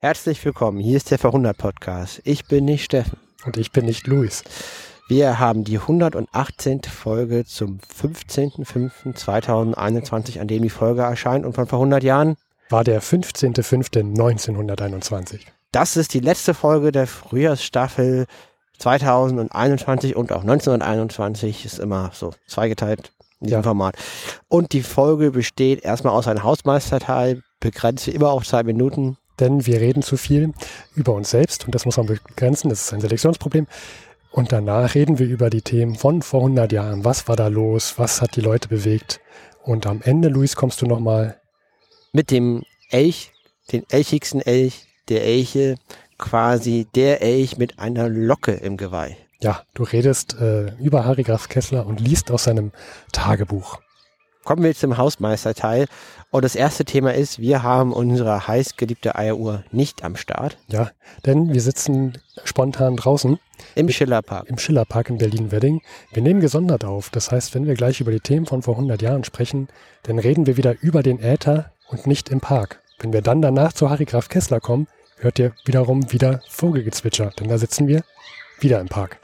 Herzlich willkommen, hier ist der Verhundert Podcast. Ich bin nicht Steffen. Und ich bin nicht Luis. Wir haben die 118. Folge zum 15.05.2021, an dem die Folge erscheint und von vor 100 Jahren war der 15.05.1921. Das ist die letzte Folge der Frühjahrsstaffel 2021 und auch 1921 ist immer so zweigeteilt in diesem ja. Format. Und die Folge besteht erstmal aus einem Hausmeisterteil, begrenzt wie immer auf zwei Minuten denn wir reden zu viel über uns selbst und das muss man begrenzen, das ist ein Selektionsproblem. Und danach reden wir über die Themen von vor 100 Jahren. Was war da los? Was hat die Leute bewegt? Und am Ende, Luis, kommst du nochmal mit dem Elch, den elchigsten Elch der Elche, quasi der Elch mit einer Locke im Geweih. Ja, du redest äh, über Harry Graf Kessler und liest aus seinem Tagebuch. Kommen wir zum Hausmeisterteil. Und das erste Thema ist, wir haben unsere heißgeliebte Eieruhr nicht am Start. Ja, denn wir sitzen spontan draußen. Im Schillerpark. Im Schillerpark in Berlin-Wedding. Wir nehmen gesondert auf. Das heißt, wenn wir gleich über die Themen von vor 100 Jahren sprechen, dann reden wir wieder über den Äther und nicht im Park. Wenn wir dann danach zu Harry Graf Kessler kommen, hört ihr wiederum wieder Vogelgezwitscher, denn da sitzen wir wieder im Park.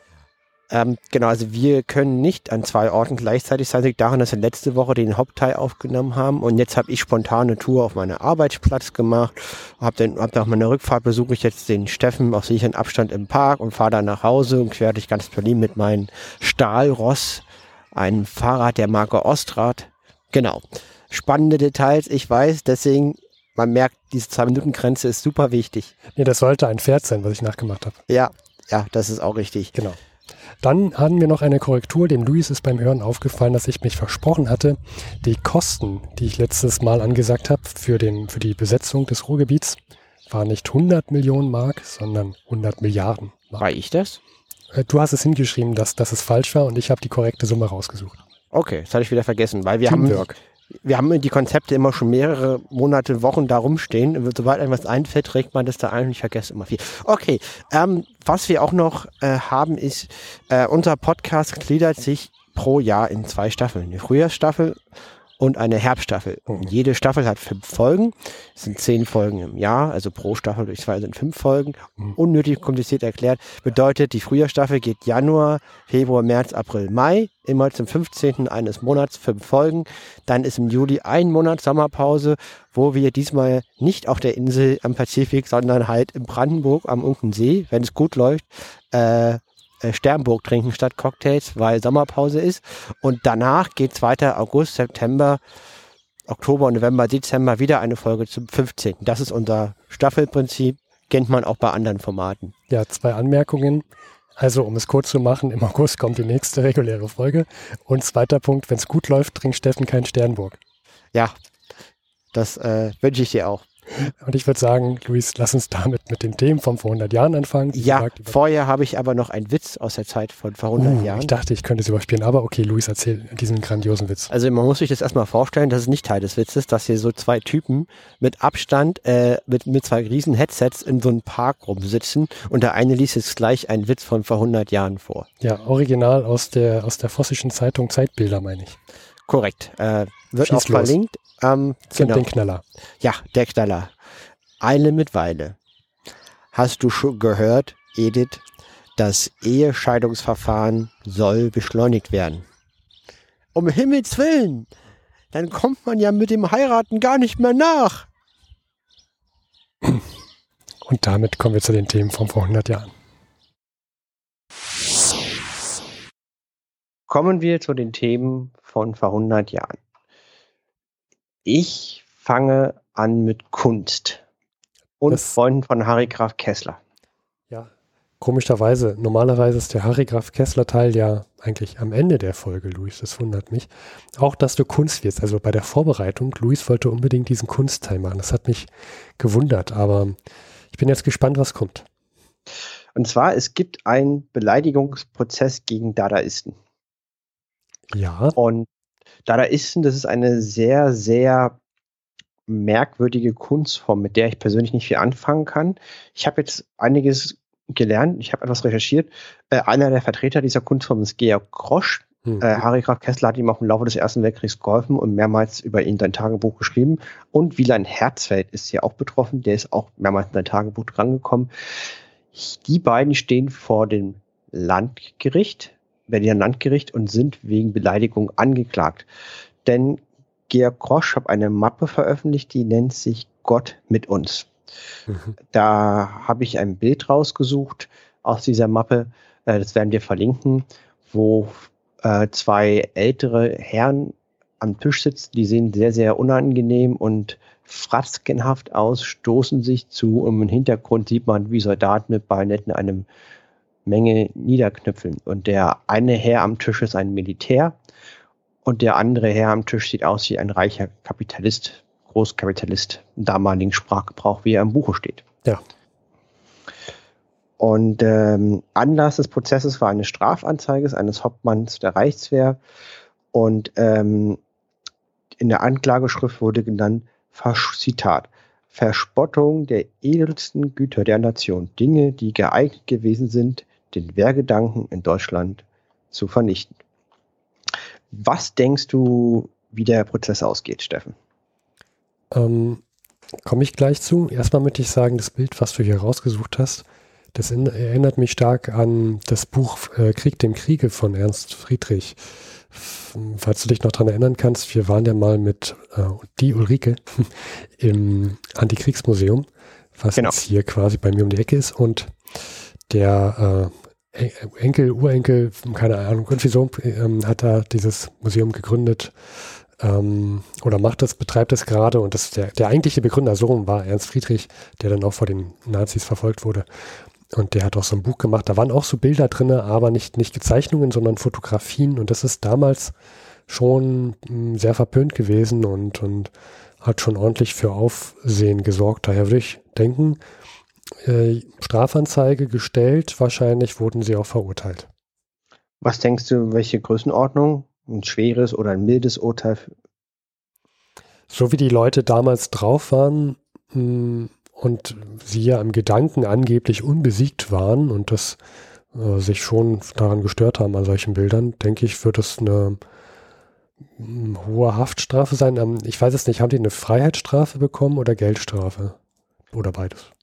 Ähm, genau, also wir können nicht an zwei Orten gleichzeitig sein. Das liegt daran, dass wir letzte Woche den Hauptteil aufgenommen haben und jetzt habe ich spontane Tour auf meinen Arbeitsplatz gemacht. Hab dann hab nach meiner Rückfahrt besuche ich jetzt den Steffen auf sicheren Abstand im Park und fahre dann nach Hause und quer durch ganz Berlin mit meinem Stahlross, einem Fahrrad der Marke Ostrad. Genau. Spannende Details, ich weiß, deswegen man merkt, diese Zwei-Minuten-Grenze ist super wichtig. Nee, das sollte ein Pferd sein, was ich nachgemacht habe. Ja, ja, das ist auch richtig. Genau. Dann hatten wir noch eine Korrektur. Dem Luis ist beim Hören aufgefallen, dass ich mich versprochen hatte, die Kosten, die ich letztes Mal angesagt habe für, den, für die Besetzung des Ruhrgebiets, waren nicht 100 Millionen Mark, sondern 100 Milliarden Mark. War ich das? Äh, du hast es hingeschrieben, dass, dass es falsch war und ich habe die korrekte Summe rausgesucht. Okay, das hatte ich wieder vergessen, weil wir Teamwork. haben wir haben die Konzepte immer schon mehrere Monate, Wochen da rumstehen. Sobald etwas einfällt, trägt man das da ein und ich vergesse immer viel. Okay, ähm, was wir auch noch äh, haben ist, äh, unser Podcast gliedert sich pro Jahr in zwei Staffeln. Eine Frühjahrsstaffel und eine Herbststaffel. Und mhm. jede Staffel hat fünf Folgen. Es sind zehn Folgen im Jahr, also pro Staffel durch zwei sind fünf Folgen. Mhm. Unnötig kompliziert erklärt. Bedeutet, die Frühjahrsstaffel geht Januar, Februar, März, April, Mai. Immer zum 15. eines Monats fünf Folgen. Dann ist im Juli ein Monat Sommerpause, wo wir diesmal nicht auf der Insel am Pazifik, sondern halt in Brandenburg am Unkensee, wenn es gut läuft, äh, äh, Sternburg trinken statt Cocktails, weil Sommerpause ist. Und danach geht es weiter August, September, Oktober, November, Dezember wieder eine Folge zum 15. Das ist unser Staffelprinzip. Kennt man auch bei anderen Formaten. Ja, zwei Anmerkungen. Also, um es kurz zu machen, im August kommt die nächste reguläre Folge. Und zweiter Punkt, wenn es gut läuft, trinkt Steffen kein Sternburg. Ja, das äh, wünsche ich dir auch. Und ich würde sagen, Luis, lass uns damit mit den Themen von vor 100 Jahren anfangen. Ja, vorher habe ich aber noch einen Witz aus der Zeit von vor 100 uh, Jahren. Ich dachte, ich könnte es überspielen, aber okay, Luis, erzähl diesen grandiosen Witz. Also man muss sich das erstmal vorstellen, das ist nicht Teil des Witzes, dass hier so zwei Typen mit Abstand, äh, mit, mit zwei riesen Headsets in so einem Park rumsitzen und der eine liest jetzt gleich einen Witz von vor 100 Jahren vor. Ja, original aus der, aus der vossischen Zeitung Zeitbilder, meine ich. Korrekt. Äh, wird Schieß auch los. verlinkt. Ähm, genau. Den Knaller. Ja, der Knaller. Eile mit Weile. Hast du schon gehört, Edith, das Ehescheidungsverfahren soll beschleunigt werden? Um Himmels Willen! Dann kommt man ja mit dem Heiraten gar nicht mehr nach. Und damit kommen wir zu den Themen von vor 100 Jahren. Kommen wir zu den Themen von vor 100 Jahren. Ich fange an mit Kunst und das, Freunden von Harry Graf Kessler. Ja, komischerweise. Normalerweise ist der Harry Graf Kessler Teil ja eigentlich am Ende der Folge, Luis. Das wundert mich. Auch, dass du Kunst wirst. Also bei der Vorbereitung, Luis wollte unbedingt diesen Kunstteil machen. Das hat mich gewundert, aber ich bin jetzt gespannt, was kommt. Und zwar, es gibt einen Beleidigungsprozess gegen Dadaisten. Ja. Und Dadaisten, das ist eine sehr, sehr merkwürdige Kunstform, mit der ich persönlich nicht viel anfangen kann. Ich habe jetzt einiges gelernt, ich habe etwas recherchiert. Äh, einer der Vertreter dieser Kunstform ist Georg Grosch. Hm. Äh, Harry Graf Kessler hat ihm auch im Laufe des Ersten Weltkriegs geholfen und mehrmals über ihn sein Tagebuch geschrieben. Und Wieland Herzfeld ist hier auch betroffen, der ist auch mehrmals in sein Tagebuch drangekommen. Die beiden stehen vor dem Landgericht, Berliner Landgericht und sind wegen Beleidigung angeklagt. Denn Georg Krosch hat eine Mappe veröffentlicht, die nennt sich Gott mit uns. Mhm. Da habe ich ein Bild rausgesucht aus dieser Mappe, äh, das werden wir verlinken, wo äh, zwei ältere Herren am Tisch sitzen, die sehen sehr, sehr unangenehm und fratzkenhaft aus, stoßen sich zu und im Hintergrund sieht man, wie Soldaten mit Bajonetten eine Menge niederknüpfeln. Und der eine Herr am Tisch ist ein Militär und der andere Herr am Tisch sieht aus wie ein reicher Kapitalist, Großkapitalist im damaligen Sprachgebrauch, wie er im Buche steht. Ja. Und ähm, Anlass des Prozesses war eine Strafanzeige eines Hauptmanns der Reichswehr. Und ähm, in der Anklageschrift wurde genannt, Zitat, Verspottung der edelsten Güter der Nation, Dinge, die geeignet gewesen sind, den Wehrgedanken in Deutschland zu vernichten. Was denkst du, wie der Prozess ausgeht, Steffen? Ähm, Komme ich gleich zu. Erstmal möchte ich sagen, das Bild, was du hier rausgesucht hast, das erinnert mich stark an das Buch äh, Krieg dem Kriege von Ernst Friedrich. Falls du dich noch daran erinnern kannst, wir waren ja mal mit äh, die Ulrike im Antikriegsmuseum, was genau. jetzt hier quasi bei mir um die Ecke ist. Und der äh, Enkel, Urenkel, keine Ahnung, irgendwie so, ähm, hat da dieses Museum gegründet ähm, oder macht das, betreibt das gerade und das der, der eigentliche Begründer so war Ernst Friedrich, der dann auch vor den Nazis verfolgt wurde. Und der hat auch so ein Buch gemacht. Da waren auch so Bilder drin, aber nicht, nicht Gezeichnungen, sondern Fotografien. Und das ist damals schon hm, sehr verpönt gewesen und, und hat schon ordentlich für Aufsehen gesorgt. Daher würde ich denken, äh, Strafanzeige gestellt, wahrscheinlich wurden sie auch verurteilt. Was denkst du, welche Größenordnung? Ein schweres oder ein mildes Urteil? So wie die Leute damals drauf waren, mh, hm, und sie ja im Gedanken angeblich unbesiegt waren und das äh, sich schon daran gestört haben an solchen Bildern, denke ich, wird es eine hm, hohe Haftstrafe sein. Ähm, ich weiß es nicht, haben die eine Freiheitsstrafe bekommen oder Geldstrafe? Oder beides?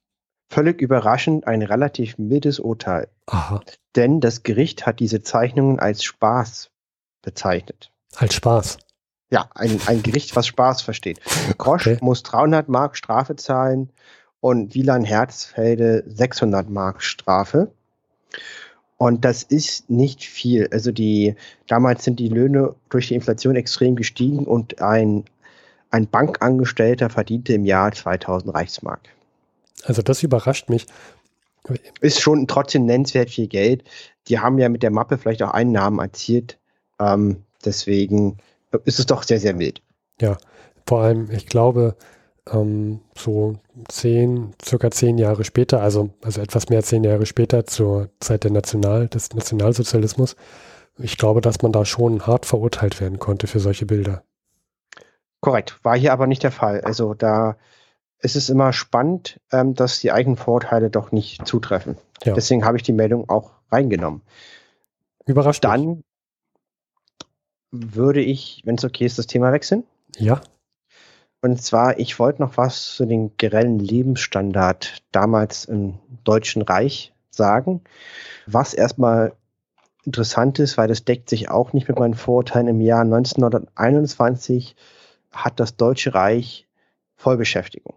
Völlig überraschend ein relativ mildes Urteil. Aha. Denn das Gericht hat diese Zeichnungen als Spaß bezeichnet. Als Spaß? Ja, ein, ein Gericht, was Spaß versteht. Grosch okay. muss 300 Mark Strafe zahlen und Wieland Herzfelde 600 Mark Strafe. Und das ist nicht viel. Also die, damals sind die Löhne durch die Inflation extrem gestiegen und ein, ein Bankangestellter verdiente im Jahr 2000 Reichsmark. Also das überrascht mich. Ist schon trotzdem nennenswert viel Geld. Die haben ja mit der Mappe vielleicht auch Einnahmen erzielt. Ähm, deswegen ist es doch sehr, sehr mild. Ja, vor allem, ich glaube, ähm, so zehn, circa zehn Jahre später, also, also etwas mehr als zehn Jahre später zur Zeit der National, des Nationalsozialismus, ich glaube, dass man da schon hart verurteilt werden konnte für solche Bilder. Korrekt, war hier aber nicht der Fall. Also da ist es immer spannend, ähm, dass die eigenen Vorurteile doch nicht zutreffen. Ja. Deswegen habe ich die Meldung auch reingenommen. Überrascht. Dann würde ich, wenn es okay ist, das Thema wechseln. Ja. Und zwar, ich wollte noch was zu den grellen Lebensstandard damals im Deutschen Reich sagen, was erstmal interessant ist, weil das deckt sich auch nicht mit meinen Vorurteilen. Im Jahr 1921 hat das Deutsche Reich Vollbeschäftigung.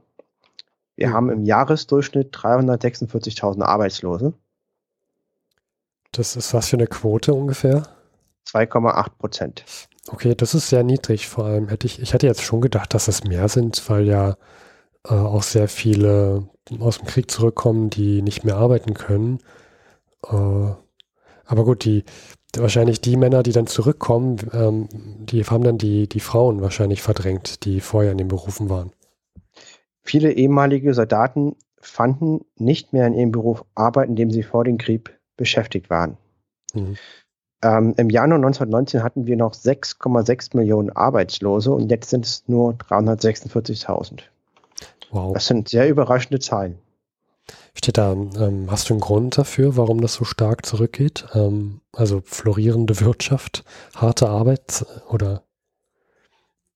Wir mhm. haben im Jahresdurchschnitt 346.000 Arbeitslose. Das ist was für eine Quote ungefähr? 2,8 Prozent. Okay, das ist sehr niedrig. Vor allem hätte ich, ich hätte jetzt schon gedacht, dass es mehr sind, weil ja äh, auch sehr viele aus dem Krieg zurückkommen, die nicht mehr arbeiten können. Äh, aber gut, die wahrscheinlich die Männer, die dann zurückkommen, ähm, die haben dann die, die Frauen wahrscheinlich verdrängt, die vorher in den Berufen waren. Viele ehemalige Soldaten fanden nicht mehr in ihrem Beruf Arbeit, in dem sie vor dem Krieg beschäftigt waren. Mhm. Ähm, Im Januar 1919 hatten wir noch 6,6 Millionen Arbeitslose und jetzt sind es nur 346.000. Wow. Das sind sehr überraschende Zahlen. Steht da, ähm, hast du einen Grund dafür, warum das so stark zurückgeht? Ähm, also florierende Wirtschaft, harte Arbeit oder?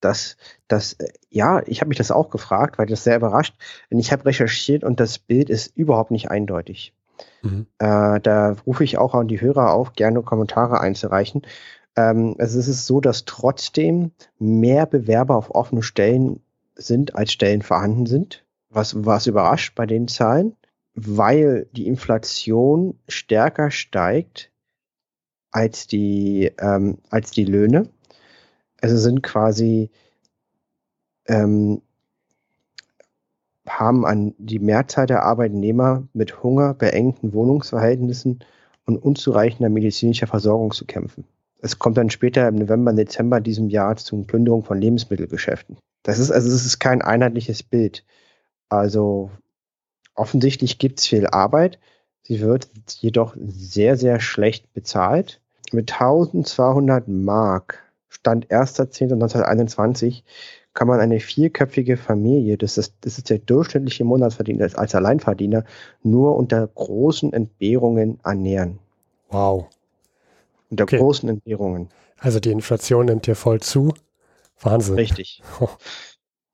Das, das, ja, ich habe mich das auch gefragt, weil das sehr überrascht. Und ich habe recherchiert und das Bild ist überhaupt nicht eindeutig. Mhm. Äh, da rufe ich auch an die Hörer auf, gerne Kommentare einzureichen. Ähm, also es ist so, dass trotzdem mehr Bewerber auf offene Stellen sind, als Stellen vorhanden sind. Was, was überrascht bei den Zahlen, weil die Inflation stärker steigt als die, ähm, als die Löhne. Also sind quasi ähm, haben an die Mehrzahl der Arbeitnehmer mit Hunger, beengten Wohnungsverhältnissen und unzureichender medizinischer Versorgung zu kämpfen. Es kommt dann später im November, Dezember diesem Jahr zur Plünderung von Lebensmittelgeschäften. Das ist also es ist kein einheitliches Bild. Also offensichtlich gibt es viel Arbeit. Sie wird jedoch sehr, sehr schlecht bezahlt. Mit 1200 Mark Stand 1.10.1921 kann man eine vierköpfige Familie, das ist, das ist der durchschnittliche Monatsverdiener als Alleinverdiener, nur unter großen Entbehrungen ernähren. Wow. Unter okay. großen Entbehrungen. Also die Inflation nimmt hier voll zu. Wahnsinn. Richtig.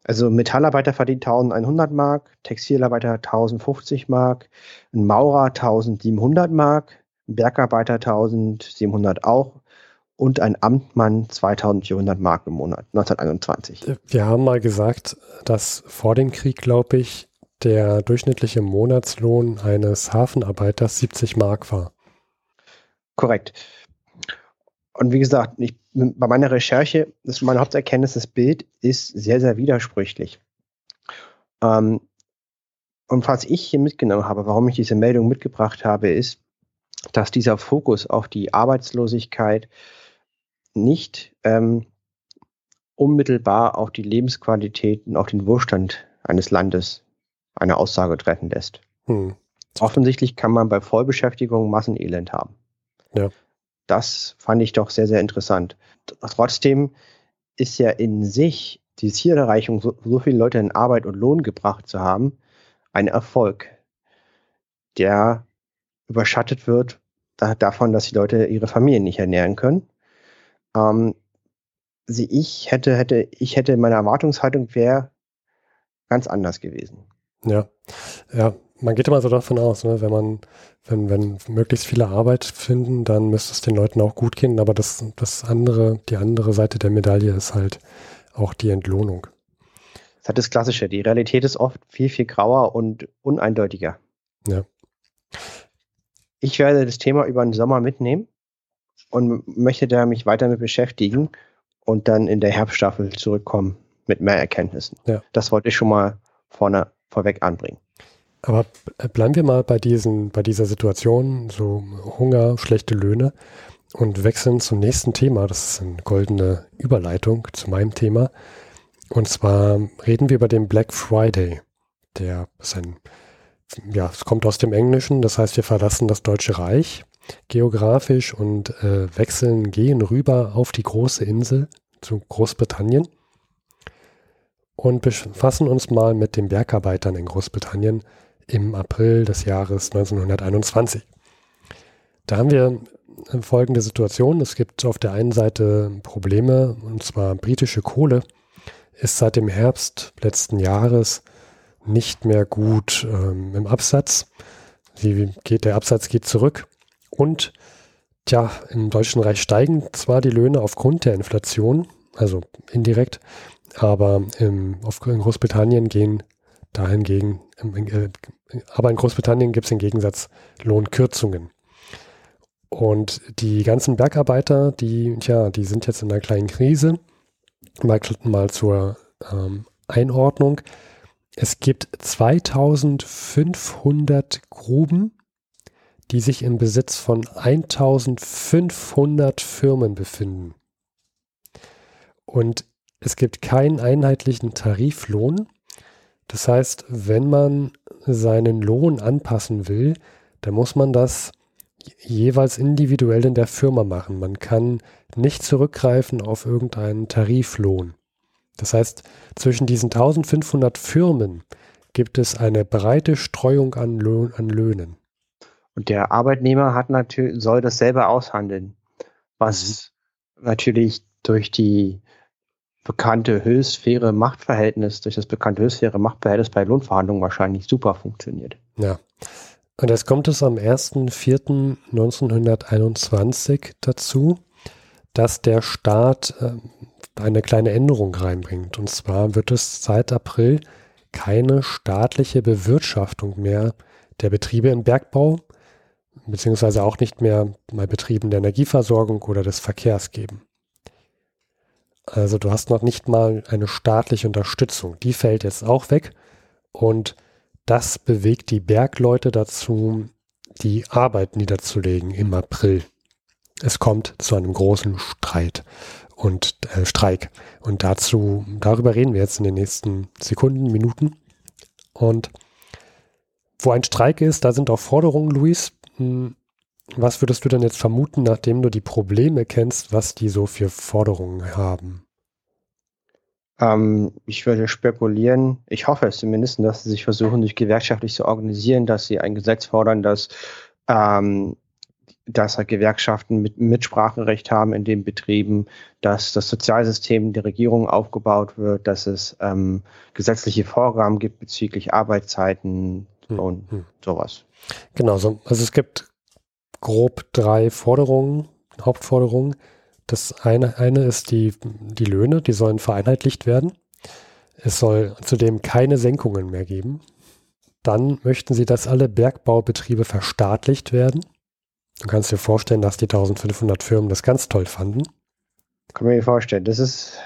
Also Metallarbeiter verdient 1100 Mark, Textilarbeiter 1050 Mark, ein Maurer 1700 Mark, ein Bergarbeiter 1700 auch, und ein Amtmann 2400 Mark im Monat, 1921. Wir haben mal gesagt, dass vor dem Krieg, glaube ich, der durchschnittliche Monatslohn eines Hafenarbeiters 70 Mark war. Korrekt. Und wie gesagt, ich, bei meiner Recherche, das ist meine Haupterkenntnis, das Bild ist sehr, sehr widersprüchlich. Ähm, und was ich hier mitgenommen habe, warum ich diese Meldung mitgebracht habe, ist, dass dieser Fokus auf die Arbeitslosigkeit nicht ähm, unmittelbar auf die Lebensqualität und auf den Wohlstand eines Landes eine Aussage treffen lässt. Hm. Offensichtlich kann man bei Vollbeschäftigung Massenelend haben. Ja. Das fand ich doch sehr, sehr interessant. Trotzdem ist ja in sich die Zielerreichung, so, so viele Leute in Arbeit und Lohn gebracht zu haben, ein Erfolg, der überschattet wird da, davon, dass die Leute ihre Familien nicht ernähren können ähm, sie, ich hätte, hätte, ich hätte, meine Erwartungshaltung wäre ganz anders gewesen. Ja, ja, man geht immer so davon aus, ne, wenn man, wenn, wenn möglichst viele Arbeit finden, dann müsste es den Leuten auch gut gehen, aber das, das andere, die andere Seite der Medaille ist halt auch die Entlohnung. Das ist halt das Klassische. Die Realität ist oft viel, viel grauer und uneindeutiger. Ja. Ich werde das Thema über den Sommer mitnehmen und möchte da mich weiter mit beschäftigen und dann in der Herbststaffel zurückkommen mit mehr Erkenntnissen. Ja. Das wollte ich schon mal vorne vorweg anbringen. Aber bleiben wir mal bei diesen, bei dieser Situation, so Hunger, schlechte Löhne und wechseln zum nächsten Thema. Das ist eine goldene Überleitung zu meinem Thema. Und zwar reden wir über den Black Friday. Der ist ein, ja, es kommt aus dem Englischen, das heißt, wir verlassen das Deutsche Reich geografisch und äh, wechseln, gehen rüber auf die große Insel zu Großbritannien und befassen uns mal mit den Bergarbeitern in Großbritannien im April des Jahres 1921. Da haben wir folgende Situation. Es gibt auf der einen Seite Probleme, und zwar britische Kohle ist seit dem Herbst letzten Jahres nicht mehr gut ähm, im Absatz. Sie geht, der Absatz geht zurück. Und tja, im Deutschen Reich steigen zwar die Löhne aufgrund der Inflation, also indirekt, aber im, auf, in Großbritannien gehen dahingegen, äh, aber in Großbritannien gibt es im Gegensatz Lohnkürzungen. Und die ganzen Bergarbeiter, die, tja, die sind jetzt in einer kleinen Krise. Mal, mal zur ähm, Einordnung. Es gibt 2500 Gruben die sich im Besitz von 1500 Firmen befinden. Und es gibt keinen einheitlichen Tariflohn. Das heißt, wenn man seinen Lohn anpassen will, dann muss man das jeweils individuell in der Firma machen. Man kann nicht zurückgreifen auf irgendeinen Tariflohn. Das heißt, zwischen diesen 1500 Firmen gibt es eine breite Streuung an, Lohn, an Löhnen. Und der Arbeitnehmer hat natürlich, soll das selber aushandeln, was mhm. natürlich durch die bekannte höchstfaire Machtverhältnis, durch das bekannte höchstfaire Machtverhältnis bei Lohnverhandlungen wahrscheinlich super funktioniert. Ja. Und jetzt kommt es am 1.4.1921 dazu, dass der Staat äh, eine kleine Änderung reinbringt. Und zwar wird es seit April keine staatliche Bewirtschaftung mehr der Betriebe im Bergbau, beziehungsweise auch nicht mehr bei Betrieben der Energieversorgung oder des Verkehrs geben. Also du hast noch nicht mal eine staatliche Unterstützung. Die fällt jetzt auch weg und das bewegt die Bergleute dazu, die Arbeit niederzulegen im April. Es kommt zu einem großen Streit und äh, Streik. Und dazu, darüber reden wir jetzt in den nächsten Sekunden, Minuten. Und wo ein Streik ist, da sind auch Forderungen, Luis. Hm, was würdest du denn jetzt vermuten, nachdem du die Probleme kennst, was die so für Forderungen haben? Ähm, ich würde spekulieren, ich hoffe es zumindest, dass sie sich versuchen, sich gewerkschaftlich zu organisieren, dass sie ein Gesetz fordern, dass, ähm, dass halt Gewerkschaften mit Mitspracherecht haben in den Betrieben, dass das Sozialsystem der Regierung aufgebaut wird, dass es ähm, gesetzliche Vorgaben gibt bezüglich Arbeitszeiten. Und hm. sowas. Genau, so, also es gibt grob drei Forderungen, Hauptforderungen. Das eine, eine ist die, die Löhne, die sollen vereinheitlicht werden. Es soll zudem keine Senkungen mehr geben. Dann möchten sie, dass alle Bergbaubetriebe verstaatlicht werden. Du kannst dir vorstellen, dass die 1500 Firmen das ganz toll fanden. Kann man mir vorstellen. Das ist.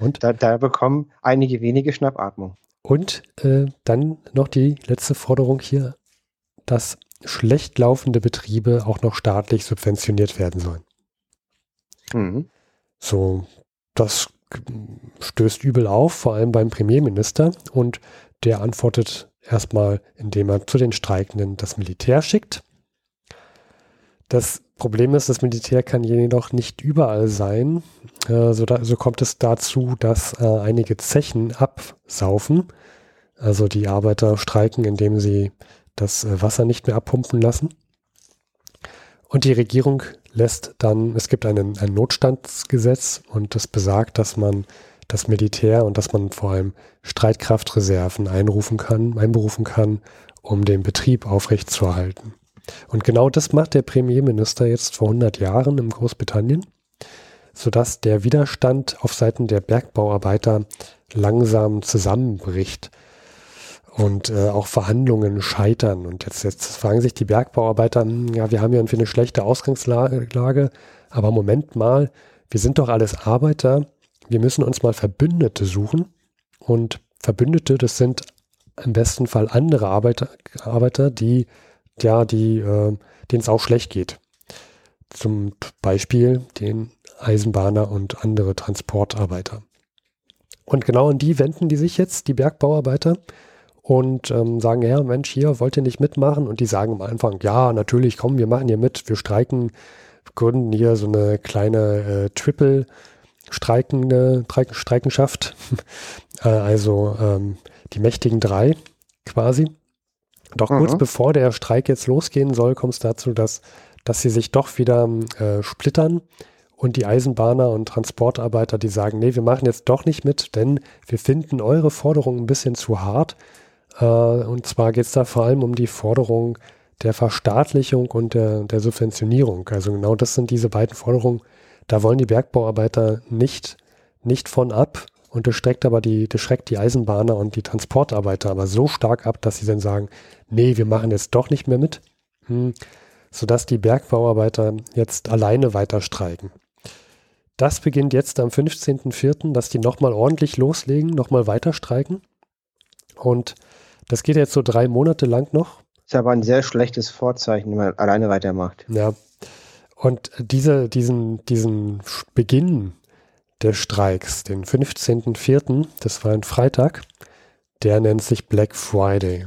und? da, da, bekommen einige wenige Schnappatmung. Und äh, dann noch die letzte Forderung hier, dass schlecht laufende Betriebe auch noch staatlich subventioniert werden sollen. Mhm. So, das stößt übel auf, vor allem beim Premierminister. Und der antwortet erstmal, indem er zu den Streikenden das Militär schickt. Das Problem ist, das Militär kann jedoch nicht überall sein. Äh, so, da, so, kommt es dazu, dass äh, einige Zechen absaufen. Also die Arbeiter streiken, indem sie das äh, Wasser nicht mehr abpumpen lassen. Und die Regierung lässt dann, es gibt einen, ein Notstandsgesetz und das besagt, dass man das Militär und dass man vor allem Streitkraftreserven einrufen kann, einberufen kann, um den Betrieb aufrechtzuerhalten. Und genau das macht der Premierminister jetzt vor 100 Jahren in Großbritannien, sodass der Widerstand auf Seiten der Bergbauarbeiter langsam zusammenbricht und äh, auch Verhandlungen scheitern. Und jetzt, jetzt fragen sich die Bergbauarbeiter, hm, ja, wir haben ja eine schlechte Ausgangslage, aber Moment mal, wir sind doch alles Arbeiter, wir müssen uns mal Verbündete suchen. Und Verbündete, das sind im besten Fall andere Arbeiter, Arbeiter die, ja, die, äh, denen es auch schlecht geht. Zum Beispiel den Eisenbahner und andere Transportarbeiter. Und genau an die wenden die sich jetzt, die Bergbauarbeiter, und ähm, sagen, ja, Mensch, hier wollt ihr nicht mitmachen? Und die sagen am Anfang, ja, natürlich, komm, wir machen hier mit, wir streiken, gründen hier so eine kleine äh, Triple streikende Streikenschaft, äh, also ähm, die mächtigen drei quasi. Doch mhm. kurz bevor der Streik jetzt losgehen soll, kommt es dazu, dass, dass sie sich doch wieder äh, splittern und die Eisenbahner und Transportarbeiter, die sagen, nee, wir machen jetzt doch nicht mit, denn wir finden eure Forderungen ein bisschen zu hart äh, und zwar geht es da vor allem um die Forderung der Verstaatlichung und der, der Subventionierung. Also genau das sind diese beiden Forderungen. Da wollen die Bergbauarbeiter nicht, nicht von ab. Und das schreckt aber die, das schreckt die Eisenbahner und die Transportarbeiter aber so stark ab, dass sie dann sagen, nee, wir machen jetzt doch nicht mehr mit. Hm. Sodass die Bergbauarbeiter jetzt alleine weiter streiken. Das beginnt jetzt am 15.04., dass die nochmal ordentlich loslegen, nochmal weiter streiken. Und das geht jetzt so drei Monate lang noch. Ist aber ein sehr schlechtes Vorzeichen, wenn man alleine weitermacht. Ja. Und diese, diesen, diesen Beginn des Streiks, den 15.04., das war ein Freitag, der nennt sich Black Friday.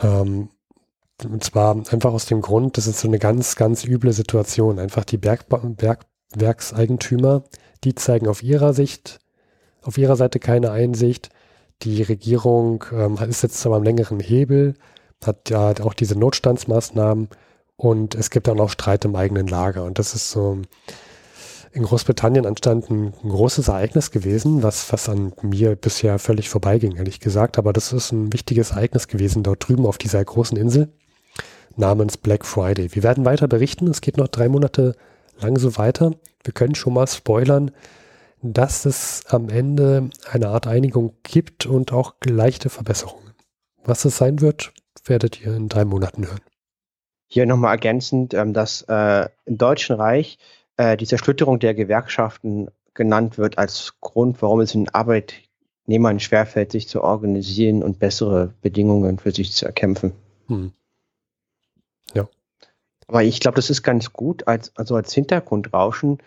Ähm, und zwar einfach aus dem Grund, das ist so eine ganz, ganz üble Situation. Einfach die Bergba Bergwerkseigentümer, die zeigen auf ihrer Sicht, auf ihrer Seite keine Einsicht die Regierung ähm, ist jetzt aber am längeren Hebel, hat ja auch diese Notstandsmaßnahmen und es gibt dann auch Streit im eigenen Lager. Und das ist so in Großbritannien anstand ein, großes Ereignis gewesen, was, was an mir bisher völlig vorbeiging, ehrlich gesagt. Aber das ist ein wichtiges Ereignis gewesen dort drüben auf dieser großen Insel namens Black Friday. Wir werden weiter berichten. Es geht noch drei Monate lang so weiter. Wir können schon mal spoilern, dass es am Ende eine Art Einigung gibt und auch leichte Verbesserungen. Was es sein wird, werdet ihr in drei Monaten hören. Hier nochmal ergänzend, ähm, dass äh, im Deutschen Reich äh, die Zersplitterung der Gewerkschaften genannt wird als Grund, warum es den Arbeitnehmern schwerfällt, sich zu organisieren und bessere Bedingungen für sich zu erkämpfen. Hm. Ja. Aber ich glaube, das ist ganz gut, als, also als Hintergrundrauschen,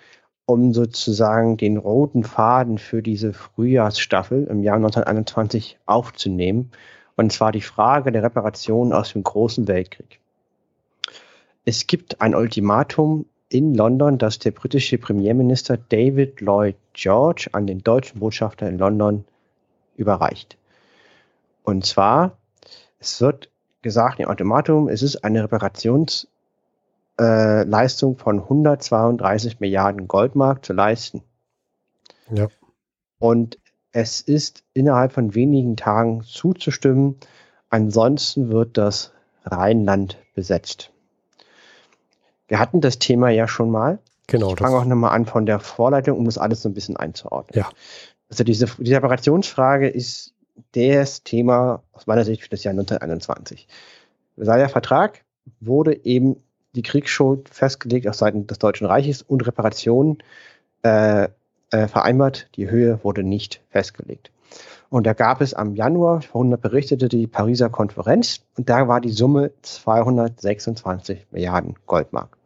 um sozusagen den roten Faden für diese Frühjahrsstaffel im Jahr 1921 aufzunehmen. Und zwar die Frage der Reparation aus dem Großen Weltkrieg. Es gibt ein Ultimatum in London, das der britische Premierminister David Lloyd George an den deutschen Botschafter in London überreicht. Und zwar, es wird gesagt im Ultimatum, es ist eine Reparationsleistung äh, von 132 Milliarden Goldmark zu leisten. Ja. Und es ist innerhalb von wenigen Tagen zuzustimmen. Ansonsten wird das Rheinland besetzt. Wir hatten das Thema ja schon mal. Genau. Ich fange auch nochmal an von der Vorleitung, um das alles so ein bisschen einzuordnen. Ja. Also diese, die Separationsfrage ist das Thema aus meiner Sicht für das Jahr 1921. Der Vertrag wurde eben die Kriegsschuld festgelegt auf Seiten des Deutschen Reiches und Reparationen äh, äh, vereinbart. Die Höhe wurde nicht festgelegt. Und da gab es am Januar, vorhin berichtete die Pariser Konferenz, und da war die Summe 226 Milliarden Goldmark.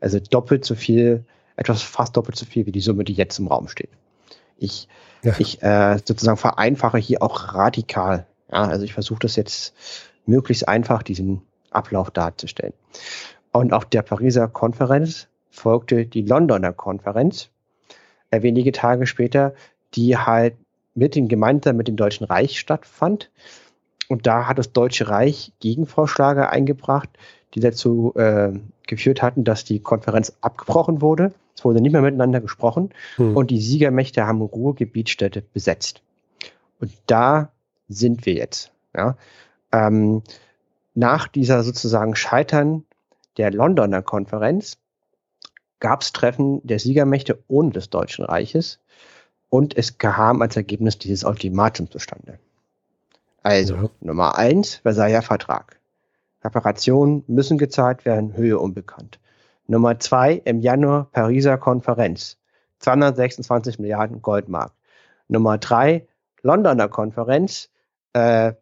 Also doppelt so viel, etwas fast doppelt so viel wie die Summe, die jetzt im Raum steht. Ich, ja. ich äh, sozusagen vereinfache hier auch radikal. Ja, also ich versuche das jetzt möglichst einfach, diesen Ablauf darzustellen. Und auf der Pariser Konferenz folgte die Londoner Konferenz, äh, wenige Tage später, die halt mit dem gemeinsam mit dem Deutschen Reich stattfand. Und da hat das Deutsche Reich Gegenvorschläge eingebracht, die dazu äh, geführt hatten, dass die Konferenz abgebrochen wurde. Es wurde nicht mehr miteinander gesprochen hm. und die Siegermächte haben Ruhrgebietstädte besetzt. Und da sind wir jetzt. Ja. Ähm, nach dieser sozusagen Scheitern der Londoner Konferenz gab es Treffen der Siegermächte ohne des Deutschen Reiches und es kam als Ergebnis dieses Ultimatum zustande. Also, ja. Nummer eins, Versailler Vertrag. Reparationen müssen gezahlt werden, Höhe unbekannt. Nummer zwei, im Januar Pariser Konferenz. 226 Milliarden Goldmark. Nummer drei, Londoner Konferenz. Äh,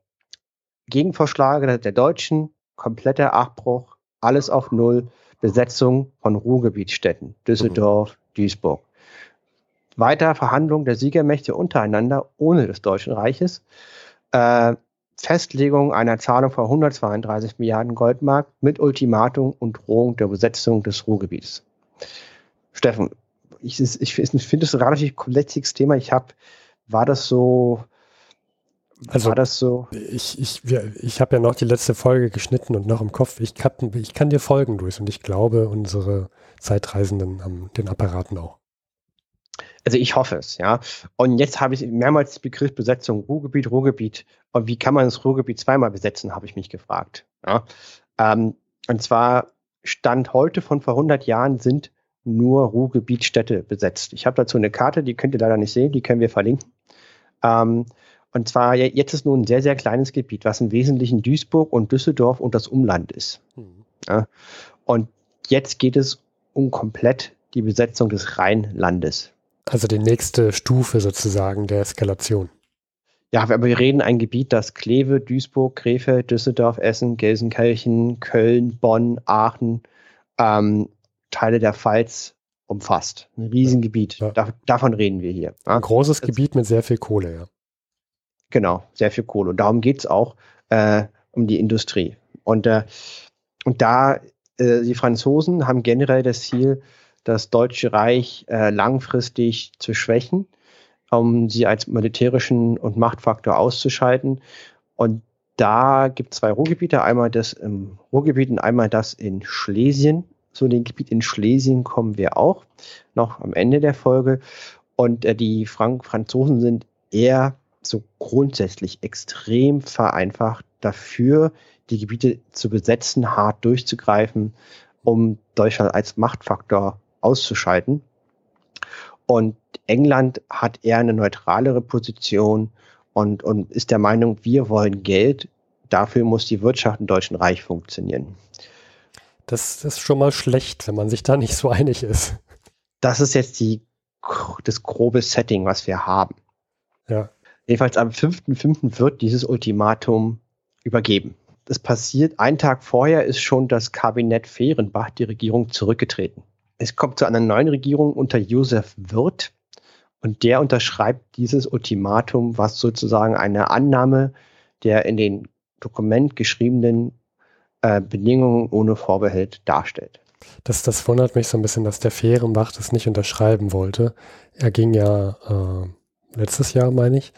Gegenvorschläge der Deutschen, kompletter Abbruch, alles auf Null, Besetzung von Ruhrgebietsstädten, Düsseldorf, mhm. Duisburg. Weiter Verhandlungen der Siegermächte untereinander ohne des Deutschen Reiches. Äh, Festlegung einer Zahlung von 132 Milliarden Goldmark mit Ultimatum und Drohung der Besetzung des Ruhrgebiets. Steffen, ich, ich, ich finde es ein relativ komplexes Thema. Ich habe, war das so, also, war das so? Ich, ich, ich habe ja noch die letzte Folge geschnitten und noch im Kopf. Ich kann, ich kann dir folgen, Luis, und ich glaube, unsere Zeitreisenden haben den Apparaten auch. Also ich hoffe es, ja. Und jetzt habe ich mehrmals den Begriff Besetzung Ruhrgebiet, Ruhrgebiet. Und wie kann man das Ruhrgebiet zweimal besetzen, habe ich mich gefragt. Ja. Ähm, und zwar Stand heute von vor 100 Jahren sind nur Ruhrgebietstädte besetzt. Ich habe dazu eine Karte, die könnt ihr leider nicht sehen, die können wir verlinken. Ähm, und zwar jetzt ist nur ein sehr, sehr kleines Gebiet, was im Wesentlichen Duisburg und Düsseldorf und das Umland ist. Mhm. Ja. Und jetzt geht es um komplett die Besetzung des Rheinlandes. Also die nächste Stufe sozusagen der Eskalation. Ja, aber wir reden ein Gebiet, das Kleve, Duisburg, Krefeld, Düsseldorf, Essen, Gelsenkirchen, Köln, Bonn, Aachen, ähm, Teile der Pfalz umfasst. Ein Riesengebiet. Ja. Da, davon reden wir hier. Ein großes das, Gebiet mit sehr viel Kohle, ja. Genau, sehr viel Kohle. Und darum geht es auch äh, um die Industrie. Und, äh, und da, äh, die Franzosen haben generell das Ziel, das Deutsche Reich äh, langfristig zu schwächen um sie als militärischen und Machtfaktor auszuschalten. Und da gibt es zwei Ruhrgebiete, einmal das im Ruhrgebiet und einmal das in Schlesien. Zu dem Gebiet in Schlesien kommen wir auch noch am Ende der Folge. Und äh, die Frank Franzosen sind eher so grundsätzlich extrem vereinfacht dafür, die Gebiete zu besetzen, hart durchzugreifen, um Deutschland als Machtfaktor auszuschalten. Und England hat eher eine neutralere Position und, und ist der Meinung, wir wollen Geld, dafür muss die Wirtschaft im Deutschen Reich funktionieren. Das ist schon mal schlecht, wenn man sich da nicht so einig ist. Das ist jetzt die, das grobe Setting, was wir haben. Ja. Jedenfalls am 5.5. wird dieses Ultimatum übergeben. Das passiert, einen Tag vorher ist schon das Kabinett Fehrenbach, die Regierung, zurückgetreten. Es kommt zu einer neuen Regierung unter Josef Wirth und der unterschreibt dieses Ultimatum, was sozusagen eine Annahme der in den Dokument geschriebenen äh, Bedingungen ohne Vorbehalt darstellt. Das, das wundert mich so ein bisschen, dass der Fehrenbach das nicht unterschreiben wollte. Er ging ja äh, letztes Jahr, meine ich,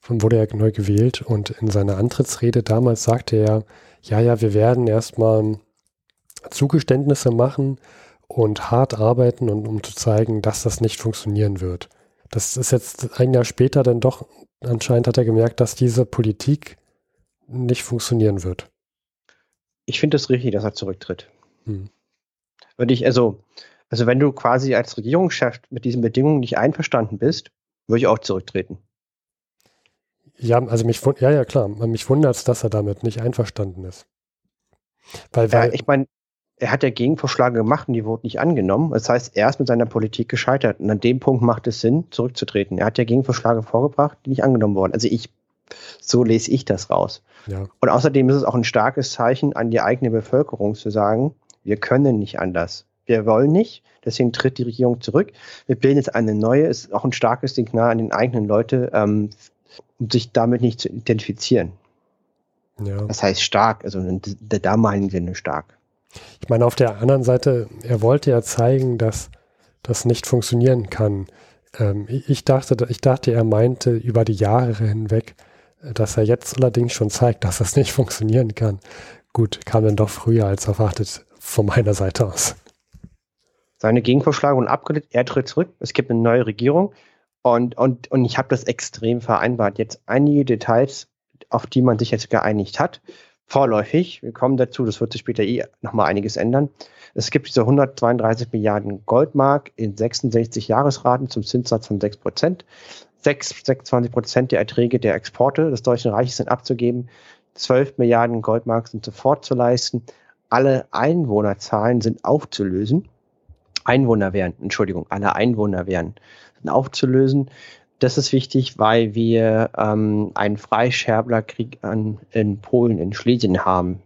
von wurde er neu gewählt und in seiner Antrittsrede damals sagte er, ja, ja, wir werden erstmal Zugeständnisse machen und hart arbeiten und um zu zeigen, dass das nicht funktionieren wird. Das ist jetzt ein Jahr später dann doch, anscheinend hat er gemerkt, dass diese Politik nicht funktionieren wird. Ich finde es das richtig, dass er zurücktritt. Hm. Würde ich, also, also wenn du quasi als Regierungschef mit diesen Bedingungen nicht einverstanden bist, würde ich auch zurücktreten. Ja, also mich, ja, ja, klar. Mich wundert es, dass er damit nicht einverstanden ist. Weil, weil ja, ich meine, er hat ja Gegenvorschläge gemacht und die wurden nicht angenommen. Das heißt, er ist mit seiner Politik gescheitert. Und an dem Punkt macht es Sinn, zurückzutreten. Er hat ja Gegenvorschläge vorgebracht, die nicht angenommen wurden. Also ich, so lese ich das raus. Ja. Und außerdem ist es auch ein starkes Zeichen an die eigene Bevölkerung zu sagen, wir können nicht anders. Wir wollen nicht, deswegen tritt die Regierung zurück. Wir bilden jetzt eine neue, ist auch ein starkes Signal an den eigenen Leute, ähm, um sich damit nicht zu identifizieren. Ja. Das heißt stark, also in der damaligen Sinne stark. Ich meine, auf der anderen Seite, er wollte ja zeigen, dass das nicht funktionieren kann. Ähm, ich, dachte, ich dachte, er meinte über die Jahre hinweg, dass er jetzt allerdings schon zeigt, dass das nicht funktionieren kann. Gut, kam dann doch früher als erwartet von meiner Seite aus. Seine Gegenvorschläge abgelehnt, er tritt zurück, es gibt eine neue Regierung und, und, und ich habe das extrem vereinbart. Jetzt einige Details, auf die man sich jetzt geeinigt hat vorläufig. Wir kommen dazu, das wird sich später eh nochmal einiges ändern. Es gibt diese 132 Milliarden Goldmark in 66 Jahresraten zum Zinssatz von 6 Prozent. 26 Prozent der Erträge der Exporte des Deutschen Reiches sind abzugeben. 12 Milliarden Goldmark sind sofort zu leisten. Alle Einwohnerzahlen sind aufzulösen. Einwohner werden, Entschuldigung, alle Einwohner sind aufzulösen. Das ist wichtig, weil wir ähm, einen Freischerblerkrieg an, in Polen, in Schlesien haben.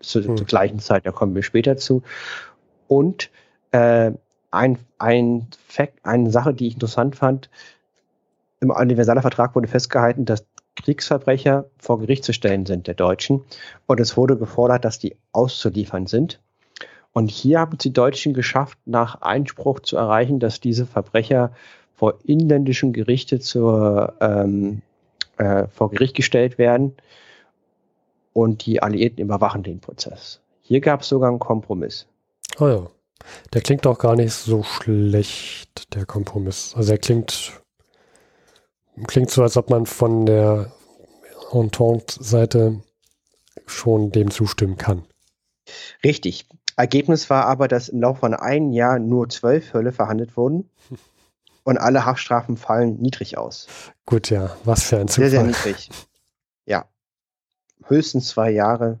Zu, hm. Zur gleichen Zeit, da kommen wir später zu. Und äh, ein, ein Fact, eine Sache, die ich interessant fand, im Universaler Vertrag wurde festgehalten, dass Kriegsverbrecher vor Gericht zu stellen sind, der Deutschen. Und es wurde gefordert, dass die auszuliefern sind. Und hier haben es die Deutschen geschafft, nach Einspruch zu erreichen, dass diese Verbrecher vor inländischen Gerichte zur, ähm, äh, vor Gericht gestellt werden und die Alliierten überwachen den Prozess. Hier gab es sogar einen Kompromiss. Oh ja. Der klingt auch gar nicht so schlecht, der Kompromiss. Also er klingt, klingt so, als ob man von der Entente-Seite schon dem zustimmen kann. Richtig. Ergebnis war aber, dass im Laufe von einem Jahr nur zwölf Fälle verhandelt wurden. und alle Haftstrafen fallen niedrig aus. Gut, ja, was für ein Zufall. Sehr, sehr niedrig. Ja. Höchstens zwei Jahre.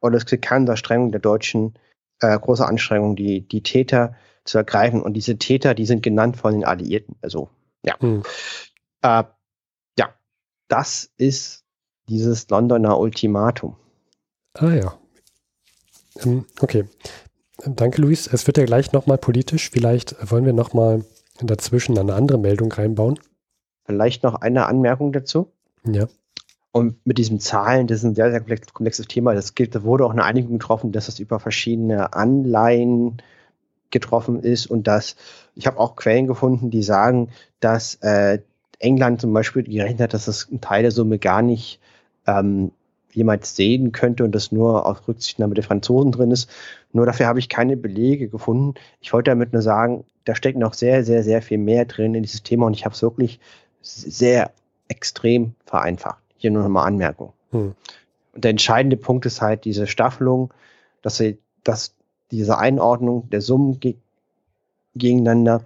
Und es gibt keine Anstrengung der Deutschen, äh, große Anstrengung, die, die Täter zu ergreifen. Und diese Täter, die sind genannt von den Alliierten. Also, ja. Hm. Äh, ja, das ist dieses Londoner Ultimatum. Ah ja. Ähm, okay. Danke, Luis. Es wird ja gleich nochmal politisch. Vielleicht wollen wir nochmal dazwischen eine andere Meldung reinbauen. Vielleicht noch eine Anmerkung dazu. Ja. Und mit diesen Zahlen, das ist ein sehr, sehr komplexes Thema. Das gilt, da wurde auch eine Einigung getroffen, dass es über verschiedene Anleihen getroffen ist und dass ich habe auch Quellen gefunden, die sagen, dass äh, England zum Beispiel gerechnet hat, dass das ein Teil der Summe gar nicht ähm, jemand sehen könnte und das nur auf Rücksichtnahme der Franzosen drin ist. Nur dafür habe ich keine Belege gefunden. Ich wollte damit nur sagen, da steckt noch sehr, sehr, sehr viel mehr drin in dieses Thema und ich habe es wirklich sehr extrem vereinfacht. Hier nur nochmal Anmerkung. Hm. Und der entscheidende Punkt ist halt diese Staffelung, dass, sie, dass diese Einordnung der Summen ge gegeneinander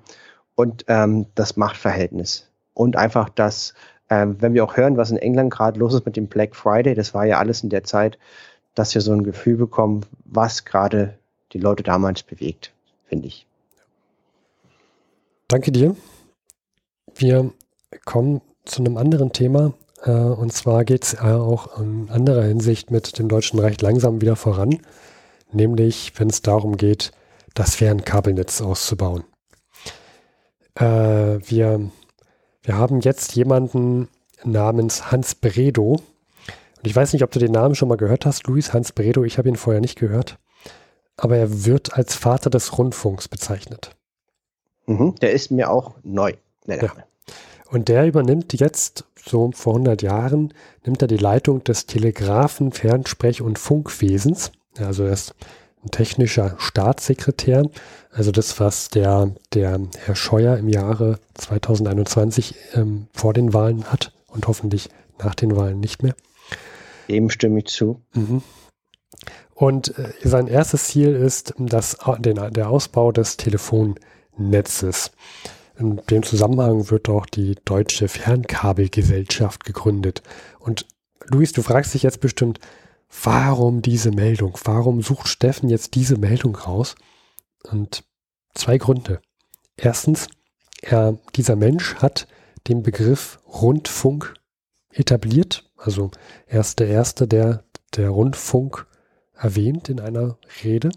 und ähm, das Machtverhältnis. Und einfach das, ähm, wenn wir auch hören, was in England gerade los ist mit dem Black Friday, das war ja alles in der Zeit, dass wir so ein Gefühl bekommen, was gerade die Leute damals bewegt, finde ich. Danke dir. Wir kommen zu einem anderen Thema. Äh, und zwar geht es äh, auch in anderer Hinsicht mit dem Deutschen Reich langsam wieder voran. Nämlich, wenn es darum geht, das Fernkabelnetz auszubauen. Äh, wir, wir haben jetzt jemanden namens Hans Bredow. Und ich weiß nicht, ob du den Namen schon mal gehört hast, Luis Hans Bredow. Ich habe ihn vorher nicht gehört. Aber er wird als Vater des Rundfunks bezeichnet. Mhm, der ist mir auch neu. Ja. Und der übernimmt jetzt, so vor 100 Jahren, nimmt er die Leitung des Telegraphen-, Fernsprech- und Funkwesens. Also er ist ein technischer Staatssekretär. Also das, was der, der Herr Scheuer im Jahre 2021 ähm, vor den Wahlen hat und hoffentlich nach den Wahlen nicht mehr. Dem stimme ich zu. Mhm. Und äh, sein erstes Ziel ist das, den, der Ausbau des Telefon- Netzes. In dem Zusammenhang wird auch die Deutsche Fernkabelgesellschaft gegründet. Und Luis, du fragst dich jetzt bestimmt, warum diese Meldung? Warum sucht Steffen jetzt diese Meldung raus? Und zwei Gründe. Erstens, er, dieser Mensch hat den Begriff Rundfunk etabliert. Also er ist der Erste, der der Rundfunk erwähnt in einer Rede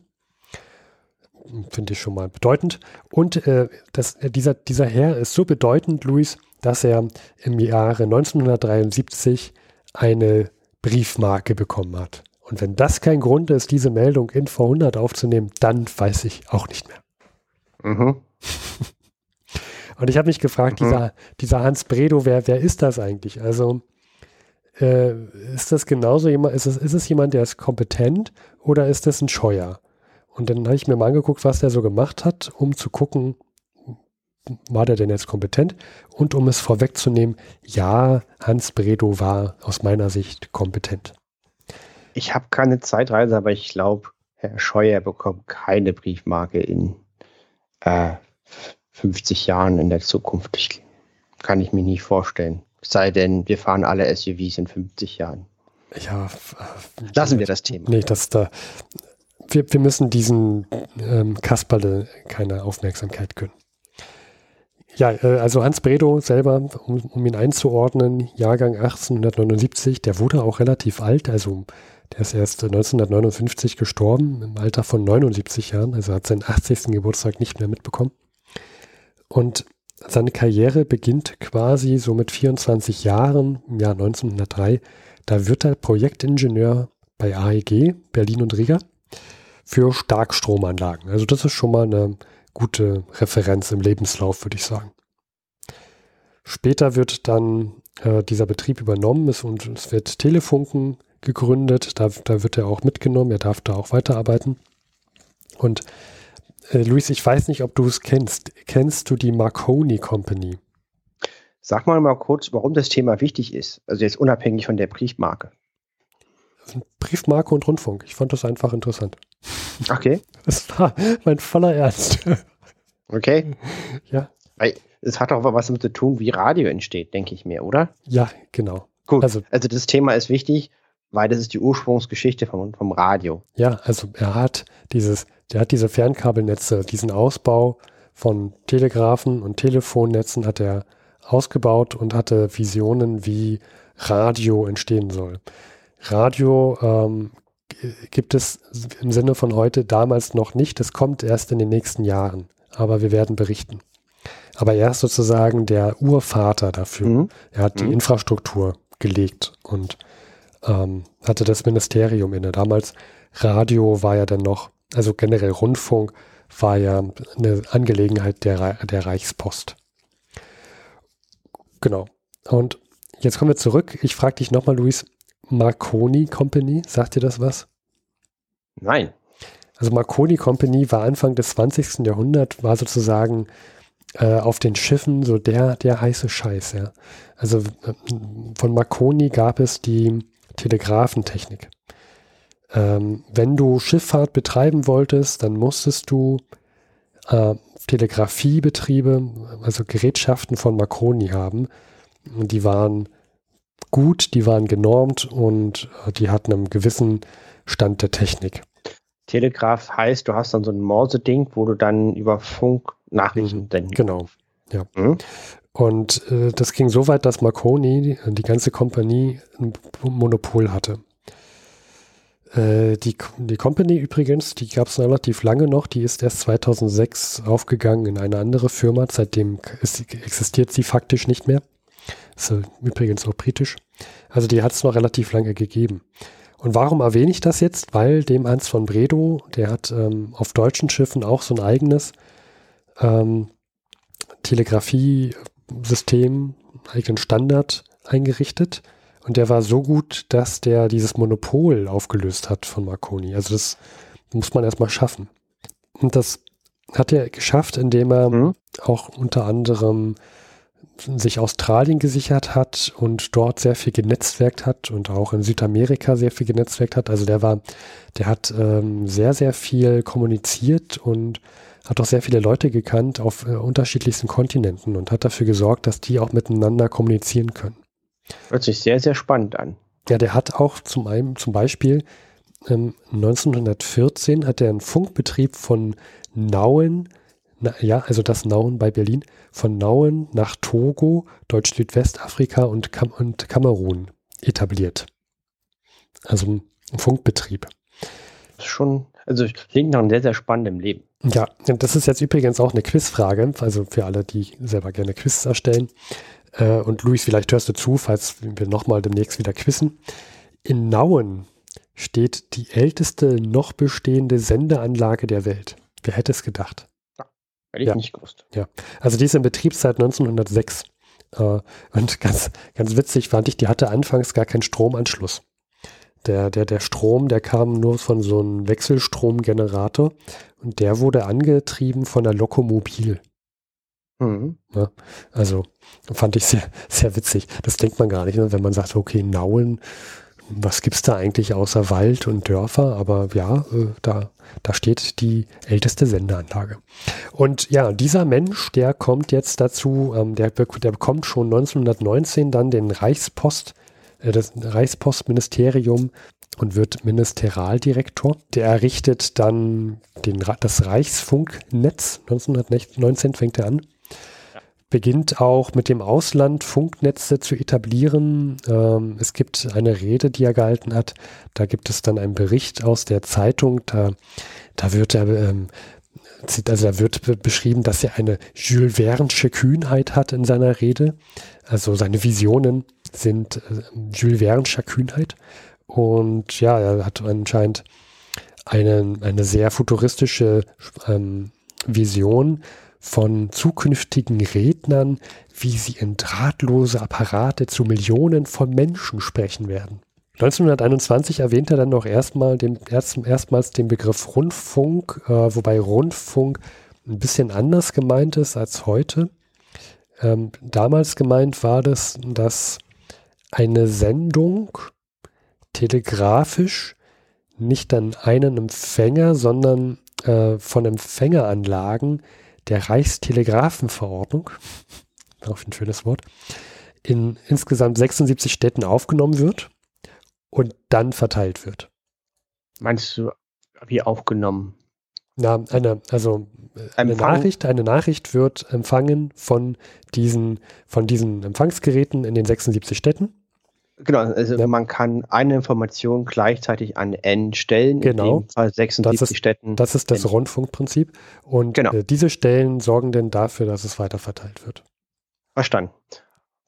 finde ich schon mal bedeutend. Und äh, das, äh, dieser, dieser Herr ist so bedeutend, Luis, dass er im Jahre 1973 eine Briefmarke bekommen hat. Und wenn das kein Grund ist, diese Meldung in V100 aufzunehmen, dann weiß ich auch nicht mehr. Mhm. Und ich habe mich gefragt, mhm. dieser, dieser Hans Bredow, wer, wer ist das eigentlich? Also äh, ist das genauso jemand, ist es, ist es jemand, der ist kompetent oder ist das ein Scheuer? Und dann habe ich mir mal angeguckt, was der so gemacht hat, um zu gucken, war der denn jetzt kompetent? Und um es vorwegzunehmen, ja, Hans Bredow war aus meiner Sicht kompetent. Ich habe keine Zeitreise, aber ich glaube, Herr Scheuer bekommt keine Briefmarke in äh, 50 Jahren in der Zukunft. Ich, kann ich mir nicht vorstellen. Sei denn, wir fahren alle SUVs in 50 Jahren. Ja, lassen wir das Thema. Nee, das da, wir, wir müssen diesen ähm, Kasperle keine Aufmerksamkeit gönnen. Ja, äh, also Hans Bredow selber, um, um, ihn einzuordnen, Jahrgang 1879, der wurde auch relativ alt, also der ist erst 1959 gestorben, im Alter von 79 Jahren, also hat seinen 80. Geburtstag nicht mehr mitbekommen. Und seine Karriere beginnt quasi so mit 24 Jahren, im Jahr 1903. Da wird er Projektingenieur bei AEG, Berlin und Riga für Starkstromanlagen. Also das ist schon mal eine gute Referenz im Lebenslauf, würde ich sagen. Später wird dann äh, dieser Betrieb übernommen es, und es wird Telefunken gegründet. Da, da wird er auch mitgenommen. Er darf da auch weiterarbeiten. Und äh, Luis, ich weiß nicht, ob du es kennst. Kennst du die Marconi Company? Sag mal mal kurz, warum das Thema wichtig ist. Also jetzt unabhängig von der Briefmarke. Briefmarke und Rundfunk. Ich fand das einfach interessant. Okay. Das war mein voller Ernst. Okay. Ja. Es hat auch was damit zu tun, wie Radio entsteht, denke ich mir, oder? Ja, genau. Gut. Also, also das Thema ist wichtig, weil das ist die Ursprungsgeschichte vom, vom Radio. Ja, also er hat dieses, der hat diese Fernkabelnetze, diesen Ausbau von Telegraphen und Telefonnetzen hat er ausgebaut und hatte Visionen, wie Radio entstehen soll. Radio ähm, gibt es im Sinne von heute damals noch nicht. Das kommt erst in den nächsten Jahren. Aber wir werden berichten. Aber er ist sozusagen der Urvater dafür. Mhm. Er hat die mhm. Infrastruktur gelegt und ähm, hatte das Ministerium inne. Damals Radio war ja dann noch, also generell Rundfunk war ja eine Angelegenheit der, der Reichspost. Genau. Und jetzt kommen wir zurück. Ich frage dich nochmal, Luis, Marconi Company, sagt dir das was? Nein. Also Marconi Company war Anfang des 20. Jahrhunderts, war sozusagen äh, auf den Schiffen so der, der heiße Scheiß, ja. Also äh, von Marconi gab es die Telegrafentechnik. Ähm, wenn du Schifffahrt betreiben wolltest, dann musstest du äh, Telegrafiebetriebe, also Gerätschaften von Marconi haben. Und die waren gut, die waren genormt und äh, die hatten einen gewissen Stand der Technik. Telegraph heißt, du hast dann so ein Morse-Ding, wo du dann über Funk Nachrichten mhm, senden Genau, ja. Mhm. Und äh, das ging so weit, dass Marconi, die ganze Kompanie, ein Monopol hatte. Äh, die, die Company übrigens, die gab es relativ lange noch, die ist erst 2006 aufgegangen in eine andere Firma, seitdem ist, existiert sie faktisch nicht mehr. Ist übrigens auch britisch. Also die hat es noch relativ lange gegeben. Und warum erwähne ich das jetzt? Weil dem Hans von Bredow, der hat ähm, auf deutschen Schiffen auch so ein eigenes ähm, Telegrafiesystem, eigenen Standard eingerichtet. Und der war so gut, dass der dieses Monopol aufgelöst hat von Marconi. Also das muss man erstmal schaffen. Und das hat er geschafft, indem er mhm. auch unter anderem sich Australien gesichert hat und dort sehr viel genetzwerkt hat und auch in Südamerika sehr viel genetzwerkt hat. Also der war, der hat ähm, sehr, sehr viel kommuniziert und hat auch sehr viele Leute gekannt auf äh, unterschiedlichsten Kontinenten und hat dafür gesorgt, dass die auch miteinander kommunizieren können. Hört sich sehr, sehr spannend an. Ja, der hat auch zum, einen, zum Beispiel ähm, 1914 hat er einen Funkbetrieb von Nauen, na, ja, also das Nauen bei Berlin, von Nauen nach Togo, Deutsch-Südwestafrika und, Kam und Kamerun etabliert. Also ein Funkbetrieb. Schon, also klingt nach einem sehr, sehr spannenden Leben. Ja, das ist jetzt übrigens auch eine Quizfrage, also für alle, die selber gerne Quiz erstellen. Äh, und Luis, vielleicht hörst du zu, falls wir nochmal demnächst wieder quizzen. In Nauen steht die älteste noch bestehende Sendeanlage der Welt. Wer hätte es gedacht? Hätte ich ja. nicht gewusst. Ja, also die ist in Betrieb seit 1906. Äh, und ganz, ganz witzig fand ich, die hatte anfangs gar keinen Stromanschluss. Der, der, der Strom, der kam nur von so einem Wechselstromgenerator und der wurde angetrieben von der Lokomobil. Mhm. Ja, also fand ich sehr, sehr witzig. Das denkt man gar nicht, ne? wenn man sagt, okay, Nauen, was gibt es da eigentlich außer Wald und Dörfer? Aber ja, äh, da, da steht die älteste Sendeanlage. Und ja, dieser Mensch, der kommt jetzt dazu, ähm, der, der bekommt schon 1919 dann den Reichspost, äh, das Reichspostministerium und wird Ministerialdirektor. Der errichtet dann den, das Reichsfunknetz. 1919 fängt er an beginnt auch mit dem Ausland Funknetze zu etablieren. Ähm, es gibt eine Rede, die er gehalten hat. Da gibt es dann einen Bericht aus der Zeitung. Da, da wird er, ähm, also da wird beschrieben, dass er eine Jules Verne'sche Kühnheit hat in seiner Rede. Also seine Visionen sind äh, Jules Verne'scher Kühnheit. Und ja, er hat anscheinend eine, eine sehr futuristische ähm, Vision von zukünftigen Rednern, wie sie in drahtlose Apparate zu Millionen von Menschen sprechen werden. 1921 erwähnt er dann noch erstmal den, erst, erstmals den Begriff Rundfunk, äh, wobei Rundfunk ein bisschen anders gemeint ist als heute. Ähm, damals gemeint war das, dass eine Sendung telegrafisch nicht an einen Empfänger, sondern äh, von Empfängeranlagen der Reichstelegrafenverordnung, auch ein schönes Wort, in insgesamt 76 Städten aufgenommen wird und dann verteilt wird. Meinst du, wie aufgenommen? Na, eine, also eine Nachricht, eine Nachricht wird empfangen von diesen, von diesen Empfangsgeräten in den 76 Städten Genau, also ja. man kann eine Information gleichzeitig an N stellen, genau. in dem Fall 76 das ist, Städten. Das ist das N. Rundfunkprinzip. Und genau. äh, diese Stellen sorgen denn dafür, dass es weiter verteilt wird. Verstanden.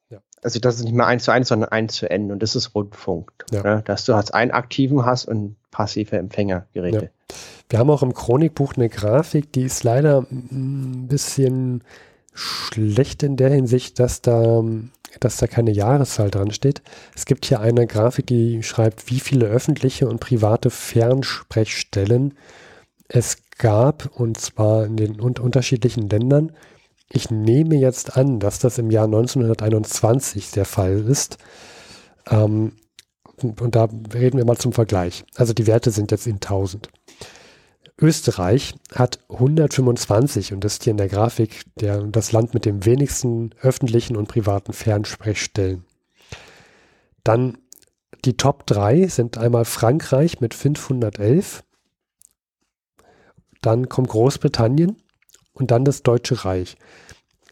Ja. Also das ist nicht mehr 1 zu 1, sondern 1 zu N und das ist Rundfunk. Ja. Ne? Dass du als einen aktiven hast und passive Empfängergeräte. Wir haben auch im Chronikbuch eine Grafik, die ist leider ein bisschen schlecht in der Hinsicht, dass da dass da keine Jahreszahl dran steht. Es gibt hier eine Grafik, die schreibt, wie viele öffentliche und private Fernsprechstellen es gab, und zwar in den unterschiedlichen Ländern. Ich nehme jetzt an, dass das im Jahr 1921 der Fall ist. Ähm, und da reden wir mal zum Vergleich. Also die Werte sind jetzt in 1000. Österreich hat 125 und das ist hier in der Grafik der, das Land mit dem wenigsten öffentlichen und privaten Fernsprechstellen. Dann die Top 3 sind einmal Frankreich mit 511, dann kommt Großbritannien und dann das Deutsche Reich.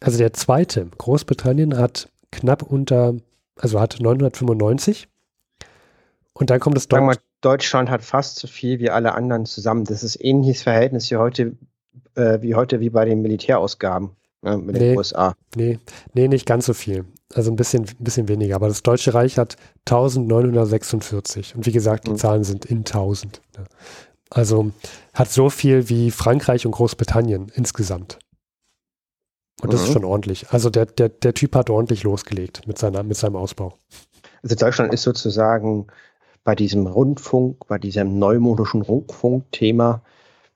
Also der zweite, Großbritannien hat knapp unter, also hat 995 und dann kommt das Deutsche. Deutschland hat fast so viel wie alle anderen zusammen. Das ist ähnliches Verhältnis wie heute, äh, wie heute wie bei den Militärausgaben äh, mit nee, den USA. Nee, nee, nicht ganz so viel. Also ein bisschen, ein bisschen weniger. Aber das Deutsche Reich hat 1946. Und wie gesagt, die mhm. Zahlen sind in 1000. Ne? Also hat so viel wie Frankreich und Großbritannien insgesamt. Und das mhm. ist schon ordentlich. Also der, der, der Typ hat ordentlich losgelegt mit, seiner, mit seinem Ausbau. Also Deutschland ist sozusagen bei diesem Rundfunk, bei diesem neumodischen Rundfunkthema,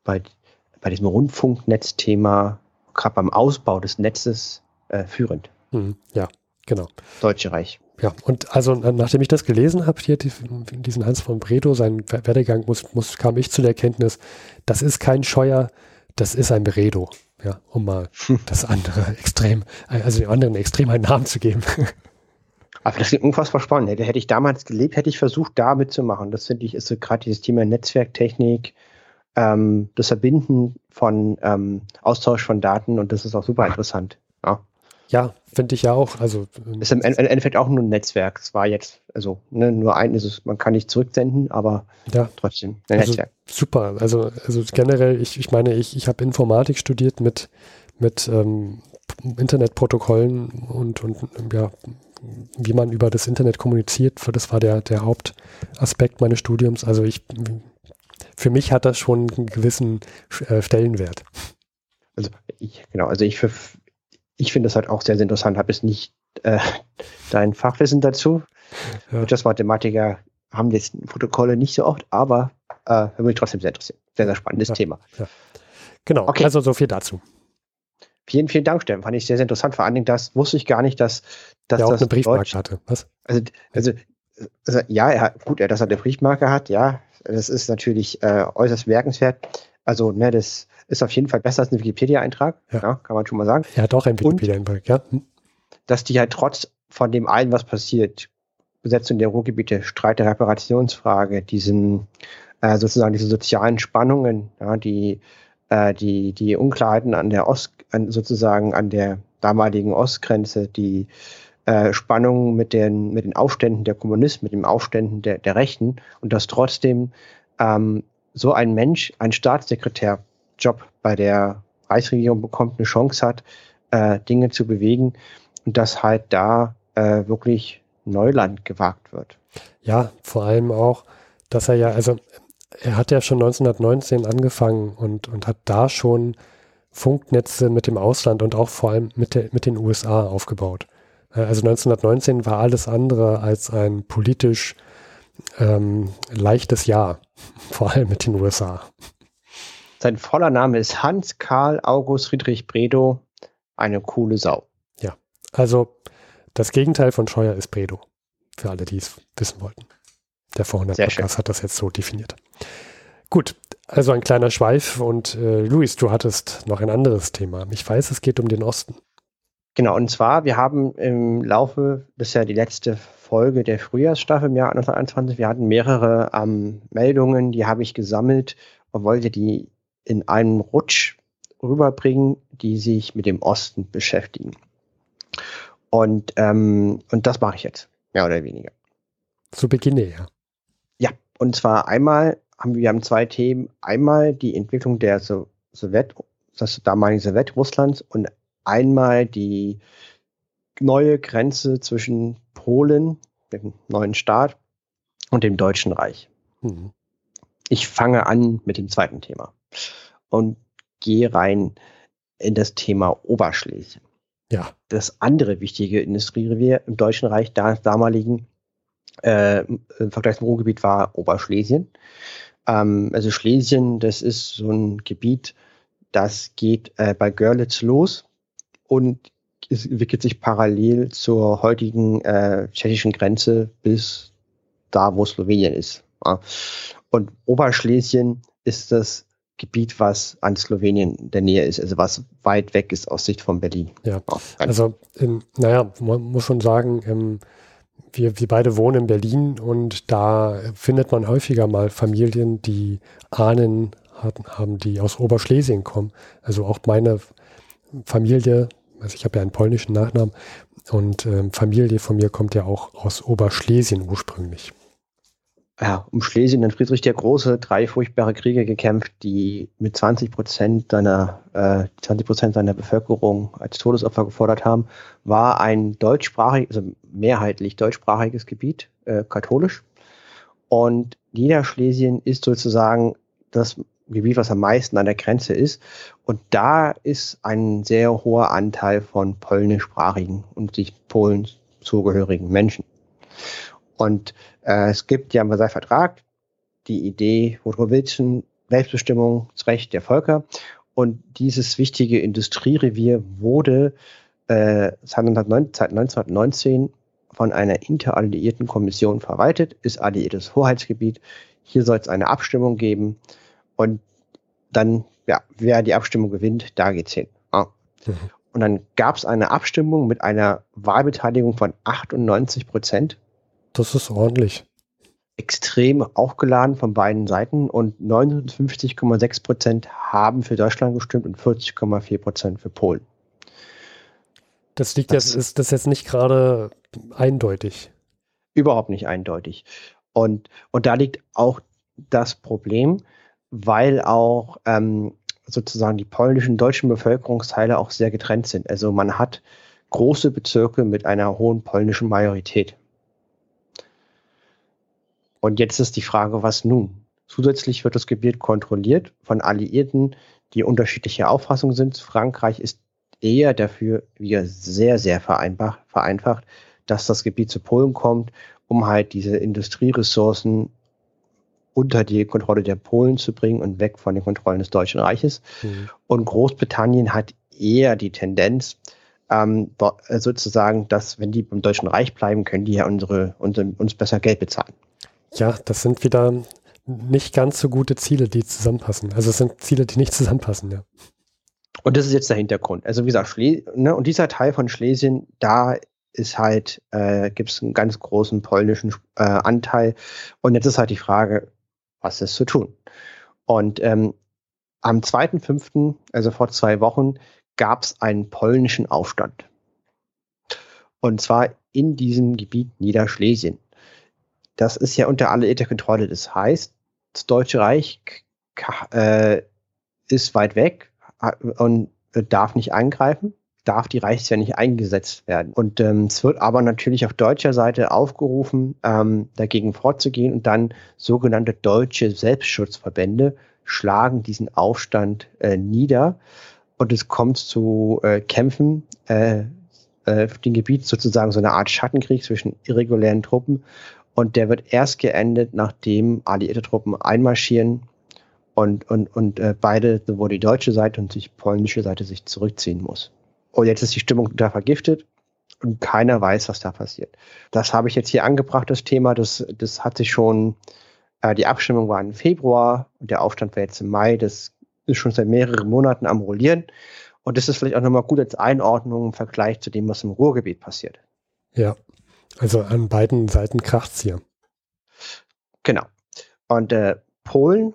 bei, bei diesem Rundfunknetzthema, gerade beim Ausbau des Netzes äh, führend. Mhm, ja, genau. Deutsche Reich. Ja, und also nachdem ich das gelesen habe, hier diesen Hans von Bredow, seinen Werdegang, muss, muss, kam ich zu der Erkenntnis, das ist kein Scheuer, das ist ein Bredow. Ja, um mal das andere extrem, also dem anderen extrem einen Namen zu geben. Aber das klingt unfassbar spannend. Hätte, hätte ich damals gelebt, hätte ich versucht, da mitzumachen. Das finde ich, ist so gerade dieses Thema Netzwerktechnik, ähm, das Verbinden von ähm, Austausch von Daten und das ist auch super interessant. Ja, ja finde ich ja auch. Also ähm, ist im Endeffekt auch nur ein Netzwerk. Es war jetzt, also ne, nur ein ist es, man kann nicht zurücksenden, aber ja. trotzdem ein also, Netzwerk. Super. Also, also generell, ich, ich meine, ich, ich habe Informatik studiert mit, mit ähm, Internetprotokollen und, und ja, wie man über das Internet kommuniziert, das war der, der Hauptaspekt meines Studiums. Also ich, für mich hat das schon einen gewissen äh, Stellenwert. Also ich, genau, also ich, ich finde das halt auch sehr, sehr interessant, habe es nicht äh, dein Fachwissen dazu. Ja. Wirtschaftsmathematiker haben jetzt Protokolle nicht so oft, aber äh, würde mich trotzdem sehr interessieren. Sehr, sehr spannendes ja. Thema. Ja. Genau, okay. also so viel dazu. Vielen, vielen Dank, Steffen. Fand ich sehr, sehr interessant. Vor allen Dingen, das wusste ich gar nicht, dass, dass Der auch das eine Briefmarke Deutsch, hatte. Was? Also, also, also ja, er hat, gut, er, dass er eine Briefmarke hat, ja, das ist natürlich äh, äußerst merkenswert. Also, ne, das ist auf jeden Fall besser als ein Wikipedia-Eintrag, ja. ja. kann man schon mal sagen. Er hat auch einen Wikipedia-Eintrag, ja. Hm. Dass die halt trotz von dem allen, was passiert, Besetzung der Ruhrgebiete, Streit der Reparationsfrage, diesen äh, sozusagen diese sozialen Spannungen, ja, die äh, die, die Unklarheiten an der Ost, an, sozusagen an der damaligen Ostgrenze, die äh, Spannungen mit den, mit den Aufständen der Kommunisten, mit den Aufständen der, der Rechten und dass trotzdem ähm, so ein Mensch einen Staatssekretärjob bei der Reichsregierung bekommt, eine Chance hat, äh, Dinge zu bewegen und dass halt da äh, wirklich Neuland gewagt wird. Ja, vor allem auch, dass er ja, also er hat ja schon 1919 angefangen und, und hat da schon Funknetze mit dem Ausland und auch vor allem mit, der, mit den USA aufgebaut. Äh, also 1919 war alles andere als ein politisch ähm, leichtes Jahr, vor allem mit den USA. Sein voller Name ist Hans Karl August Friedrich Bredow, eine coole Sau. Ja, also das Gegenteil von Scheuer ist Bredow, für alle, die es wissen wollten. Der Vorhundert Podcast hat das jetzt so definiert. Gut, also ein kleiner Schweif und äh, Luis, du hattest noch ein anderes Thema. Ich weiß, es geht um den Osten. Genau, und zwar, wir haben im Laufe, das ist ja die letzte Folge der Frühjahrsstaffel im Jahr 1921, wir hatten mehrere ähm, Meldungen, die habe ich gesammelt und wollte die in einen Rutsch rüberbringen, die sich mit dem Osten beschäftigen. Und, ähm, und das mache ich jetzt, mehr oder weniger. Zu Beginne, ja. Und zwar einmal haben wir haben zwei Themen. Einmal die Entwicklung der so Sowjet, das damaligen Sowjetrusslands und einmal die neue Grenze zwischen Polen, dem neuen Staat, und dem Deutschen Reich. Mhm. Ich fange an mit dem zweiten Thema und gehe rein in das Thema Oberschlesien. Ja. Das andere wichtige Industrierevier im Deutschen Reich da, damaligen äh, im Vergleich zum Ruhrgebiet war Oberschlesien. Ähm, also Schlesien, das ist so ein Gebiet, das geht äh, bei Görlitz los und es entwickelt sich parallel zur heutigen äh, tschechischen Grenze bis da, wo Slowenien ist. Ja. Und Oberschlesien ist das Gebiet, was an Slowenien in der Nähe ist, also was weit weg ist aus Sicht von Berlin. Ja, also in, naja, man muss schon sagen, ähm, wir, wir beide wohnen in Berlin und da findet man häufiger mal Familien, die Ahnen hatten, haben, die aus Oberschlesien kommen. Also auch meine Familie, also ich habe ja einen polnischen Nachnamen und ähm, Familie von mir kommt ja auch aus Oberschlesien ursprünglich ja, um Schlesien und Friedrich der Große drei furchtbare Kriege gekämpft, die mit 20 Prozent seiner, äh, 20 Prozent seiner Bevölkerung als Todesopfer gefordert haben, war ein deutschsprachiges, also mehrheitlich deutschsprachiges Gebiet, äh, katholisch. Und Niederschlesien ist sozusagen das Gebiet, was am meisten an der Grenze ist. Und da ist ein sehr hoher Anteil von polnischsprachigen und sich Polen zugehörigen Menschen. Und äh, es gibt ja im Versailler Vertrag die Idee Woodrowischen Selbstbestimmungsrecht der Völker. Und dieses wichtige Industrierevier wurde äh, seit 1919 von einer interalliierten Kommission verwaltet, ist alliiertes Hoheitsgebiet. Hier soll es eine Abstimmung geben und dann, ja, wer die Abstimmung gewinnt, da geht's hin. Ah. Mhm. Und dann gab es eine Abstimmung mit einer Wahlbeteiligung von 98 Prozent das ist ordentlich. Extrem aufgeladen von beiden Seiten und 59,6 Prozent haben für Deutschland gestimmt und 40,4 Prozent für Polen. Das liegt das jetzt, ist das jetzt nicht gerade eindeutig? Überhaupt nicht eindeutig. Und, und da liegt auch das Problem, weil auch ähm, sozusagen die polnischen deutschen Bevölkerungsteile auch sehr getrennt sind. Also man hat große Bezirke mit einer hohen polnischen Majorität. Und jetzt ist die Frage, was nun? Zusätzlich wird das Gebiet kontrolliert von Alliierten, die unterschiedliche Auffassung sind. Frankreich ist eher dafür, wieder sehr, sehr vereinfacht, dass das Gebiet zu Polen kommt, um halt diese Industrieressourcen unter die Kontrolle der Polen zu bringen und weg von den Kontrollen des Deutschen Reiches. Mhm. Und Großbritannien hat eher die Tendenz, ähm, sozusagen, dass wenn die beim Deutschen Reich bleiben, können die ja unsere, unsere, uns besser Geld bezahlen. Ja, das sind wieder nicht ganz so gute Ziele, die zusammenpassen. Also es sind Ziele, die nicht zusammenpassen, ja. Und das ist jetzt der Hintergrund. Also wie gesagt, Schle ne, und dieser Teil von Schlesien, da ist halt, äh, gibt es einen ganz großen polnischen äh, Anteil. Und jetzt ist halt die Frage, was ist zu tun? Und ähm, am 2.5., also vor zwei Wochen, gab es einen polnischen Aufstand. Und zwar in diesem Gebiet Niederschlesien. Das ist ja unter alliierter Kontrolle. Das heißt, das Deutsche Reich äh, ist weit weg und darf nicht eingreifen, darf die Reichswehr nicht eingesetzt werden. Und ähm, es wird aber natürlich auf deutscher Seite aufgerufen, ähm, dagegen vorzugehen und dann sogenannte deutsche Selbstschutzverbände schlagen diesen Aufstand äh, nieder und es kommt zu äh, Kämpfen äh, äh, auf dem Gebiet, sozusagen so eine Art Schattenkrieg zwischen irregulären Truppen und der wird erst geendet, nachdem alliierte Truppen einmarschieren und, und, und äh, beide, sowohl die deutsche Seite und die polnische Seite, sich zurückziehen muss. Und jetzt ist die Stimmung da vergiftet und keiner weiß, was da passiert. Das habe ich jetzt hier angebracht, das Thema. Das, das hat sich schon, äh, die Abstimmung war im Februar und der Aufstand war jetzt im Mai. Das ist schon seit mehreren Monaten am Rollieren. Und das ist vielleicht auch nochmal gut als Einordnung im Vergleich zu dem, was im Ruhrgebiet passiert. Ja, also an beiden Seiten kracht's hier. Genau. Und äh, Polen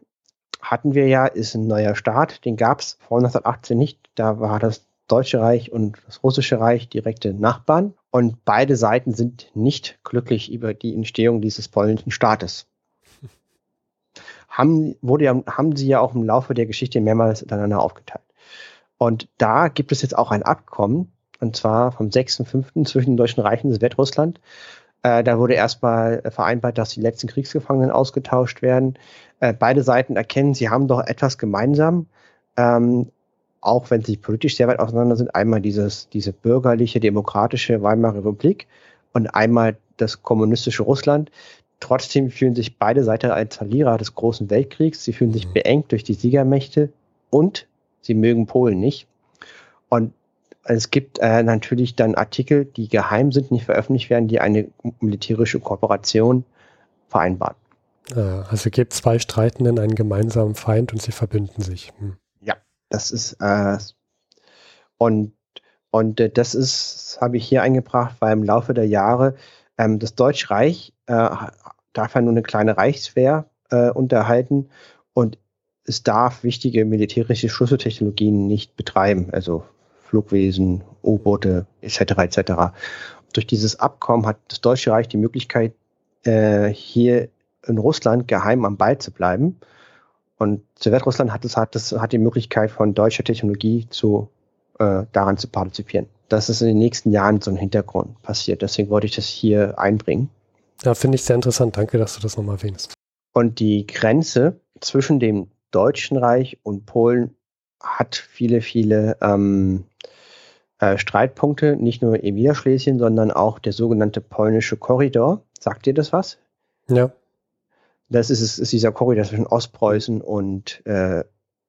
hatten wir ja, ist ein neuer Staat, den gab es vor 1918 nicht. Da war das Deutsche Reich und das Russische Reich direkte Nachbarn. Und beide Seiten sind nicht glücklich über die Entstehung dieses polnischen Staates. Haben, wurde ja, haben sie ja auch im Laufe der Geschichte mehrmals miteinander aufgeteilt. Und da gibt es jetzt auch ein Abkommen, und zwar vom 6.5. zwischen dem Deutschen Reich und Sowjetrussland. Äh, da wurde erstmal vereinbart, dass die letzten Kriegsgefangenen ausgetauscht werden. Äh, beide Seiten erkennen, sie haben doch etwas gemeinsam. Ähm, auch wenn sie politisch sehr weit auseinander sind, einmal dieses, diese bürgerliche, demokratische Weimarer Republik und einmal das kommunistische Russland. Trotzdem fühlen sich beide Seiten als Verlierer des Großen Weltkriegs. Sie fühlen sich mhm. beengt durch die Siegermächte und sie mögen Polen nicht. Und es gibt äh, natürlich dann Artikel, die geheim sind, nicht veröffentlicht werden, die eine militärische Kooperation vereinbaren. Ah, also gibt zwei Streitenden einen gemeinsamen Feind und sie verbünden sich. Hm. Ja, das ist äh, und und äh, das ist habe ich hier eingebracht, weil im Laufe der Jahre ähm, das Deutsche Reich äh, darf ja nur eine kleine Reichswehr äh, unterhalten und es darf wichtige militärische Schlüsseltechnologien nicht betreiben, also Flugwesen, U-Boote etc. etc. Durch dieses Abkommen hat das Deutsche Reich die Möglichkeit, äh, hier in Russland geheim am Ball zu bleiben. Und Sowjetrussland hat, es, hat, es, hat die Möglichkeit, von deutscher Technologie zu, äh, daran zu partizipieren. Das ist in den nächsten Jahren so ein Hintergrund passiert. Deswegen wollte ich das hier einbringen. Ja, finde ich sehr interessant. Danke, dass du das nochmal erwähnst. Und die Grenze zwischen dem Deutschen Reich und Polen hat viele, viele ähm, äh, Streitpunkte, nicht nur im Niederschlesien, sondern auch der sogenannte polnische Korridor. Sagt dir das was? Ja. Das ist, ist dieser Korridor zwischen Ostpreußen und äh,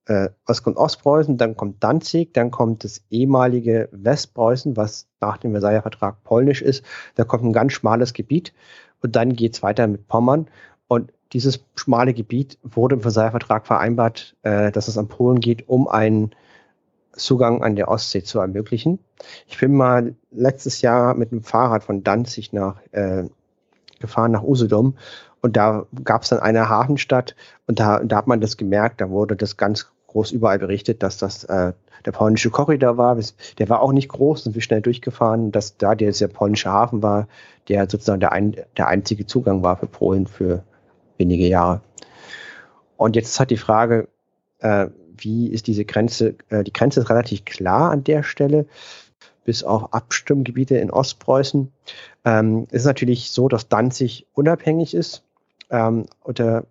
äh, Ost- und Ostpreußen, dann kommt Danzig, dann kommt das ehemalige Westpreußen, was nach dem Versailler Vertrag polnisch ist. Da kommt ein ganz schmales Gebiet und dann geht es weiter mit Pommern. Und dieses schmale Gebiet wurde im Versailler Vertrag vereinbart, äh, dass es an Polen geht, um einen Zugang an der Ostsee zu ermöglichen. Ich bin mal letztes Jahr mit dem Fahrrad von Danzig nach äh, gefahren nach Usedom und da gab es dann eine Hafenstadt und da, da hat man das gemerkt, da wurde das ganz groß überall berichtet, dass das äh, der polnische Korridor war. Der war auch nicht groß, sind wir schnell durchgefahren, dass da der, der polnische Hafen war, der sozusagen der, ein, der einzige Zugang war für Polen für wenige Jahre. Und jetzt halt die Frage, äh, wie ist diese Grenze? Äh, die Grenze ist relativ klar an der Stelle, bis auf Abstimmgebiete in Ostpreußen. Ähm, ist natürlich so, dass Danzig unabhängig ist. Ähm, oder,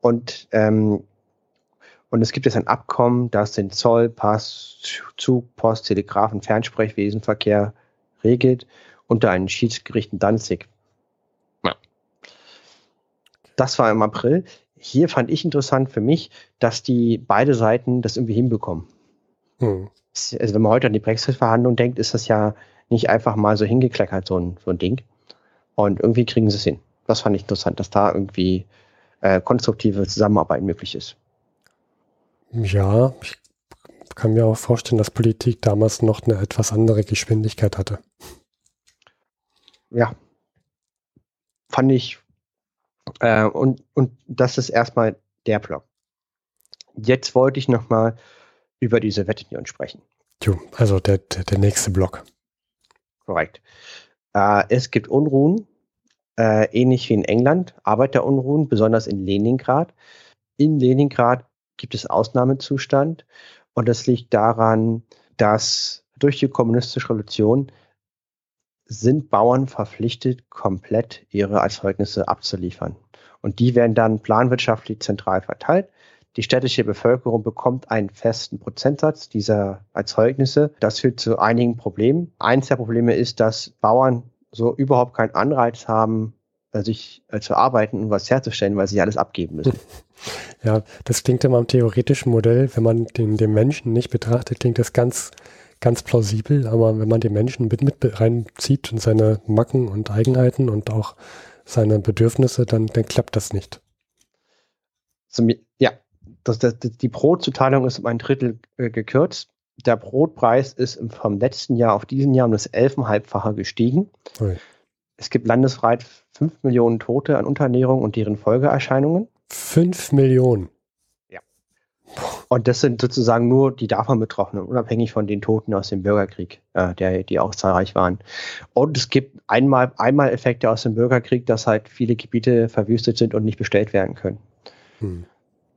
und, ähm, und es gibt jetzt ein Abkommen, das den Zoll, Pass, Zug, Post, Telegraphen, Fernsprechwesenverkehr regelt unter einem Schiedsgericht in Danzig. Ja. Das war im April hier fand ich interessant für mich, dass die beide Seiten das irgendwie hinbekommen. Hm. Also wenn man heute an die Brexit-Verhandlungen denkt, ist das ja nicht einfach mal so hingekleckert, so ein, so ein Ding. Und irgendwie kriegen sie es hin. Das fand ich interessant, dass da irgendwie äh, konstruktive Zusammenarbeit möglich ist. Ja, ich kann mir auch vorstellen, dass Politik damals noch eine etwas andere Geschwindigkeit hatte. Ja. Fand ich, äh, und, und das ist erstmal der Block. Jetzt wollte ich nochmal über die Sowjetunion sprechen. Jo, also der, der, der nächste Block. Korrekt. Äh, es gibt Unruhen, äh, ähnlich wie in England, Arbeiterunruhen, besonders in Leningrad. In Leningrad gibt es Ausnahmezustand und das liegt daran, dass durch die kommunistische Revolution sind Bauern verpflichtet, komplett ihre Erzeugnisse abzuliefern. Und die werden dann planwirtschaftlich zentral verteilt. Die städtische Bevölkerung bekommt einen festen Prozentsatz dieser Erzeugnisse. Das führt zu einigen Problemen. Eins der Probleme ist, dass Bauern so überhaupt keinen Anreiz haben, äh, sich äh, zu arbeiten und was herzustellen, weil sie alles abgeben müssen. Ja, das klingt immer im theoretischen Modell, wenn man den, den Menschen nicht betrachtet, klingt das ganz ganz plausibel, aber wenn man den Menschen mit, mit reinzieht und seine Macken und Eigenheiten und auch seine Bedürfnisse, dann, dann klappt das nicht. ja, das, das, die Brotzuteilung ist um ein Drittel äh, gekürzt. Der Brotpreis ist vom letzten Jahr auf diesen Jahr um das elfenhalbfache gestiegen. Ui. Es gibt landesweit fünf Millionen Tote an Unterernährung und deren Folgeerscheinungen. Fünf Millionen. Und das sind sozusagen nur die davon Betroffenen, unabhängig von den Toten aus dem Bürgerkrieg, äh, der, die auch zahlreich waren. Und es gibt einmal, einmal Effekte aus dem Bürgerkrieg, dass halt viele Gebiete verwüstet sind und nicht bestellt werden können. Hm.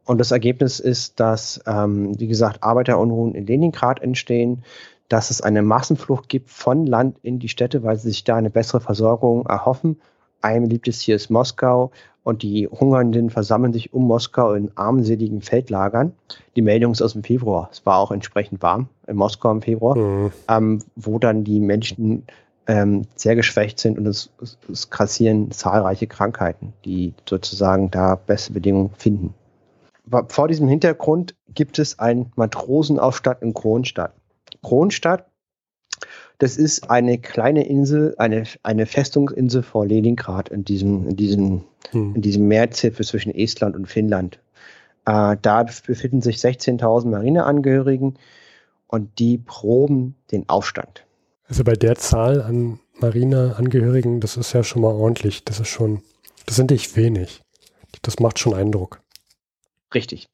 Und das Ergebnis ist, dass, ähm, wie gesagt, Arbeiterunruhen in Leningrad entstehen, dass es eine Massenflucht gibt von Land in die Städte, weil sie sich da eine bessere Versorgung erhoffen ein beliebtes Ziel ist Moskau und die Hungernden versammeln sich um Moskau in armseligen Feldlagern. Die Meldung ist aus dem Februar. Es war auch entsprechend warm in Moskau im Februar, mhm. ähm, wo dann die Menschen ähm, sehr geschwächt sind und es, es, es grassieren zahlreiche Krankheiten, die sozusagen da beste Bedingungen finden. Vor diesem Hintergrund gibt es einen Matrosenaufstand in Kronstadt. Kronstadt, das ist eine kleine Insel, eine, eine Festungsinsel vor Leningrad in diesem, in diesem, hm. in diesem Meerzipfel zwischen Estland und Finnland. Äh, da befinden sich 16.000 Marineangehörigen und die proben den Aufstand. Also bei der Zahl an Marineangehörigen, das ist ja schon mal ordentlich. Das ist schon, das sind nicht wenig. Das macht schon Eindruck. Richtig.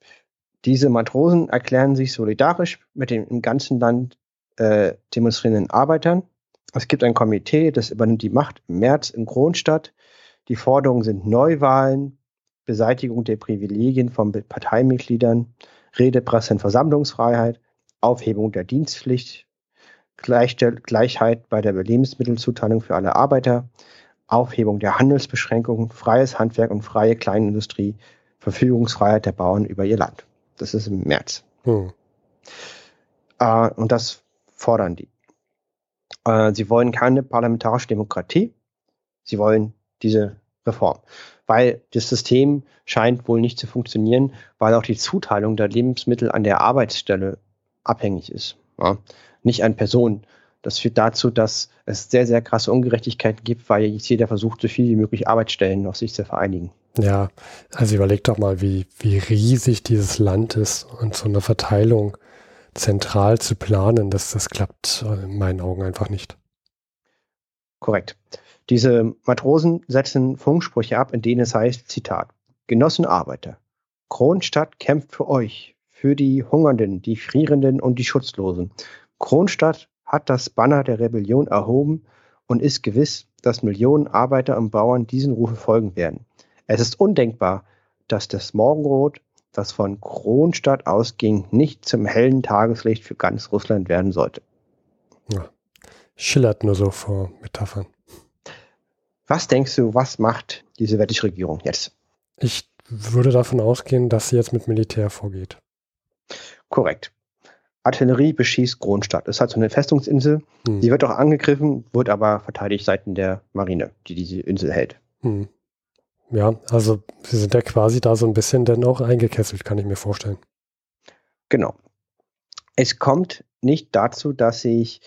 Diese Matrosen erklären sich solidarisch mit den im ganzen Land äh, demonstrierenden Arbeitern. Es gibt ein Komitee, das übernimmt die Macht im März in Kronstadt. Die Forderungen sind Neuwahlen, Beseitigung der Privilegien von Parteimitgliedern, Rede, Presse und Versammlungsfreiheit, Aufhebung der Dienstpflicht, Gleichheit bei der Lebensmittelzuteilung für alle Arbeiter, Aufhebung der Handelsbeschränkungen, freies Handwerk und freie Kleinindustrie, Verfügungsfreiheit der Bauern über ihr Land. Das ist im März. Hm. Äh, und das fordern die. Äh, sie wollen keine parlamentarische Demokratie. Sie wollen diese Reform. Weil das System scheint wohl nicht zu funktionieren, weil auch die Zuteilung der Lebensmittel an der Arbeitsstelle abhängig ist. Ja? Nicht an Personen. Das führt dazu, dass es sehr, sehr krasse Ungerechtigkeiten gibt, weil jetzt jeder versucht, so viel wie möglich Arbeitsstellen auf sich zu vereinigen. Ja, also überleg doch mal, wie, wie riesig dieses Land ist und so eine Verteilung zentral zu planen, das, das klappt in meinen Augen einfach nicht. Korrekt. Diese Matrosen setzen Funksprüche ab, in denen es heißt, Zitat, Genossen Arbeiter, Kronstadt kämpft für euch, für die Hungernden, die Frierenden und die Schutzlosen. Kronstadt hat das Banner der Rebellion erhoben und ist gewiss, dass Millionen Arbeiter und Bauern diesen Rufe folgen werden. Es ist undenkbar, dass das Morgenrot, das von Kronstadt ausging, nicht zum hellen Tageslicht für ganz Russland werden sollte. Ja, schillert nur so vor Metaphern. Was denkst du, was macht diese wettische Regierung jetzt? Ich würde davon ausgehen, dass sie jetzt mit Militär vorgeht. Korrekt. Artillerie beschießt Kronstadt. Es hat so eine Festungsinsel. Hm. Die wird auch angegriffen, wird aber verteidigt seitens der Marine, die diese Insel hält. Hm. Ja, also sie sind ja quasi da so ein bisschen dann auch eingekesselt, kann ich mir vorstellen. Genau. Es kommt nicht dazu, dass sich,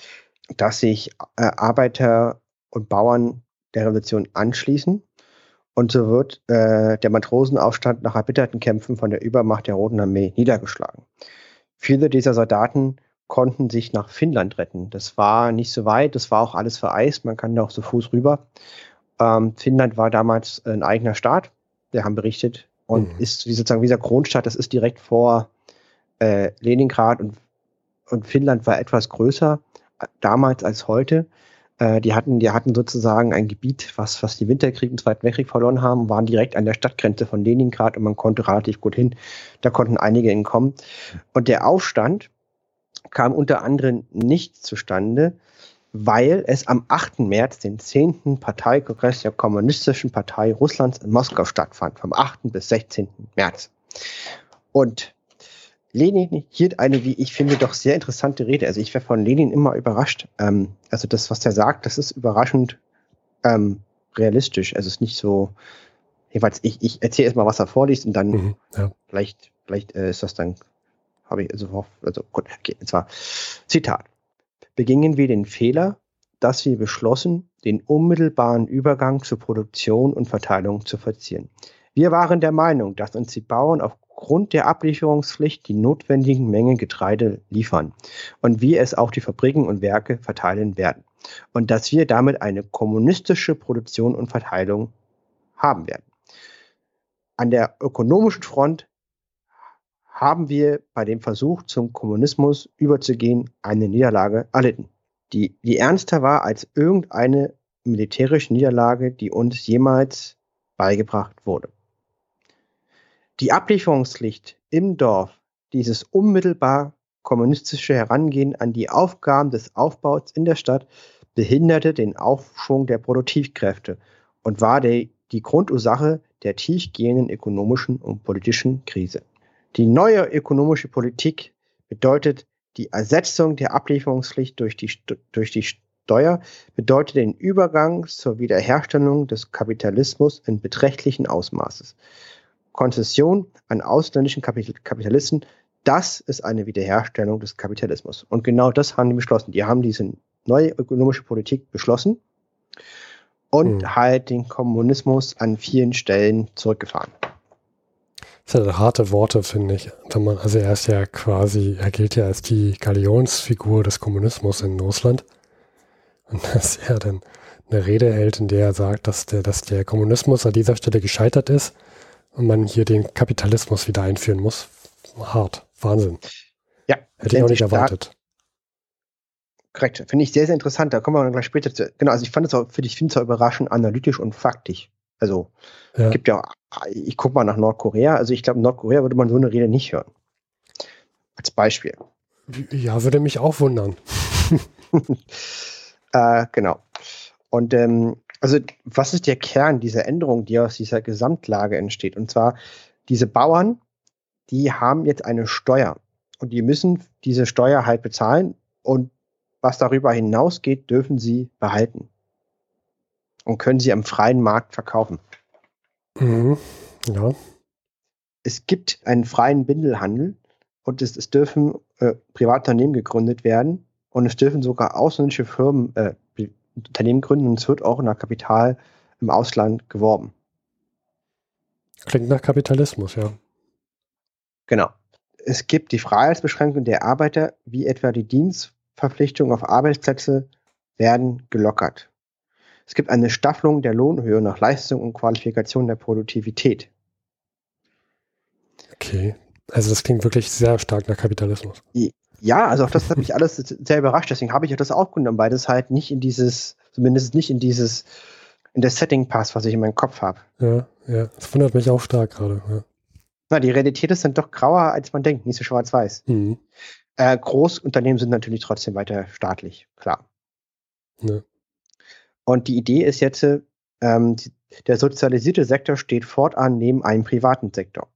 dass sich äh, Arbeiter und Bauern der Revolution anschließen. Und so wird äh, der Matrosenaufstand nach erbitterten Kämpfen von der Übermacht der Roten Armee niedergeschlagen. Viele dieser Soldaten konnten sich nach Finnland retten. Das war nicht so weit, das war auch alles vereist, man kann da auch zu Fuß rüber. Ähm, Finnland war damals ein eigener Staat, wir haben berichtet, und mhm. ist wie sozusagen wie dieser Kronstadt, das ist direkt vor äh, Leningrad und, und Finnland war etwas größer äh, damals als heute. Äh, die, hatten, die hatten sozusagen ein Gebiet, was, was die Winterkrieg und Zweiten Weltkrieg verloren haben, waren direkt an der Stadtgrenze von Leningrad und man konnte relativ gut hin. Da konnten einige entkommen. Und der Aufstand kam unter anderem nicht zustande, weil es am 8. März den 10. Parteikongress der Kommunistischen Partei Russlands in Moskau stattfand, vom 8. bis 16. März. Und Lenin hielt eine, wie ich finde, doch sehr interessante Rede. Also ich wäre von Lenin immer überrascht. Ähm, also das, was er sagt, das ist überraschend ähm, realistisch. Also es ist nicht so, jedenfalls, ich, ich erzähle erstmal, was er vorliest und dann mhm, ja. vielleicht, vielleicht äh, ist das dann, habe ich, also, also gut, okay, und zwar Zitat begingen wir den Fehler, dass wir beschlossen, den unmittelbaren Übergang zur Produktion und Verteilung zu verzieren. Wir waren der Meinung, dass uns die Bauern aufgrund der Ablieferungspflicht die notwendigen Mengen Getreide liefern und wir es auch die Fabriken und Werke verteilen werden und dass wir damit eine kommunistische Produktion und Verteilung haben werden. An der ökonomischen Front haben wir bei dem Versuch zum Kommunismus überzugehen eine Niederlage erlitten, die, die ernster war als irgendeine militärische Niederlage, die uns jemals beigebracht wurde. Die Ablieferungspflicht im Dorf, dieses unmittelbar kommunistische Herangehen an die Aufgaben des Aufbaus in der Stadt behinderte den Aufschwung der Produktivkräfte und war der, die Grundursache der tiefgehenden ökonomischen und politischen Krise. Die neue ökonomische Politik bedeutet die Ersetzung der Ablieferungspflicht durch die, durch die Steuer, bedeutet den Übergang zur Wiederherstellung des Kapitalismus in beträchtlichen Ausmaßes. Konzession an ausländischen Kapitalisten, das ist eine Wiederherstellung des Kapitalismus. Und genau das haben die beschlossen. Die haben diese neue ökonomische Politik beschlossen und mhm. halt den Kommunismus an vielen Stellen zurückgefahren. Das sind harte Worte, finde ich. Man, also er ist ja quasi, er gilt ja als die Galionsfigur des Kommunismus in Russland. Und dass er dann eine Rede hält, in der er sagt, dass der, dass der Kommunismus an dieser Stelle gescheitert ist und man hier den Kapitalismus wieder einführen muss. Hart. Wahnsinn. Ja. Hätte ich auch nicht erwartet. Korrekt. Finde ich sehr, sehr interessant. Da kommen wir dann gleich später zu. Genau, also ich fand es auch, für dich, finde es auch überraschend analytisch und faktisch. Also, ja. gibt ja, ich gucke mal nach Nordkorea. Also, ich glaube, in Nordkorea würde man so eine Rede nicht hören. Als Beispiel. Ja, würde mich auch wundern. äh, genau. Und, ähm, also, was ist der Kern dieser Änderung, die aus dieser Gesamtlage entsteht? Und zwar, diese Bauern, die haben jetzt eine Steuer. Und die müssen diese Steuer halt bezahlen. Und was darüber hinausgeht, dürfen sie behalten. Und können sie am freien Markt verkaufen. Mhm. Ja. Es gibt einen freien Bindelhandel und es, es dürfen äh, Privatunternehmen gegründet werden und es dürfen sogar ausländische Firmen äh, Unternehmen gründen und es wird auch nach Kapital im Ausland geworben. Klingt nach Kapitalismus, ja. Genau. Es gibt die Freiheitsbeschränkung der Arbeiter, wie etwa die Dienst Verpflichtungen auf Arbeitsplätze werden gelockert. Es gibt eine Staffelung der Lohnhöhe nach Leistung und Qualifikation der Produktivität. Okay, also das klingt wirklich sehr stark nach Kapitalismus. Ja, also auch das hat mich alles sehr überrascht. Deswegen habe ich das auch genommen, weil das halt nicht in dieses, zumindest nicht in dieses, in das Setting passt, was ich in meinem Kopf habe. Ja, ja, das wundert mich auch stark gerade. Ja. Na, die Realität ist dann doch grauer, als man denkt, nicht so schwarz-weiß. Mhm. Äh, Großunternehmen sind natürlich trotzdem weiter staatlich, klar. Ja. Und die Idee ist jetzt, ähm, der sozialisierte Sektor steht fortan neben einem privaten Sektor.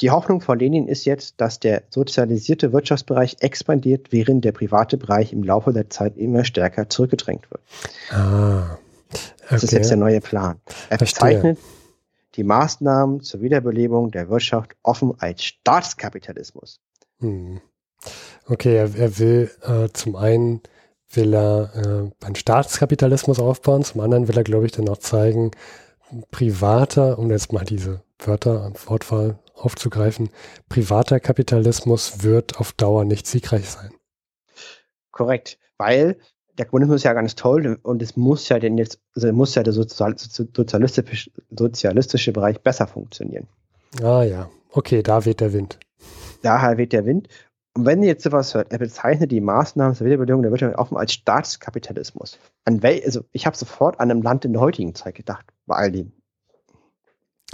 Die Hoffnung von Lenin ist jetzt, dass der sozialisierte Wirtschaftsbereich expandiert, während der private Bereich im Laufe der Zeit immer stärker zurückgedrängt wird. Ah, okay. Das ist jetzt der neue Plan. Er bezeichnet die Maßnahmen zur Wiederbelebung der Wirtschaft offen als Staatskapitalismus. Hm. Okay, er, er will äh, zum einen will er äh, einen Staatskapitalismus aufbauen, zum anderen will er, glaube ich, dann auch zeigen, privater, um jetzt mal diese Wörter am Wortwahl aufzugreifen, privater Kapitalismus wird auf Dauer nicht siegreich sein. Korrekt, weil der Kommunismus ist ja ganz toll und es muss ja denn jetzt, also muss ja der sozialistische, sozialistische Bereich besser funktionieren. Ah ja, okay, da weht der Wind. Daher weht der Wind und wenn ihr jetzt sowas hört, er bezeichnet die Maßnahmen zur Wiederbelebung der Wirtschaft offen als Staatskapitalismus. An wel, also ich habe sofort an einem Land in der heutigen Zeit gedacht, bei all dem.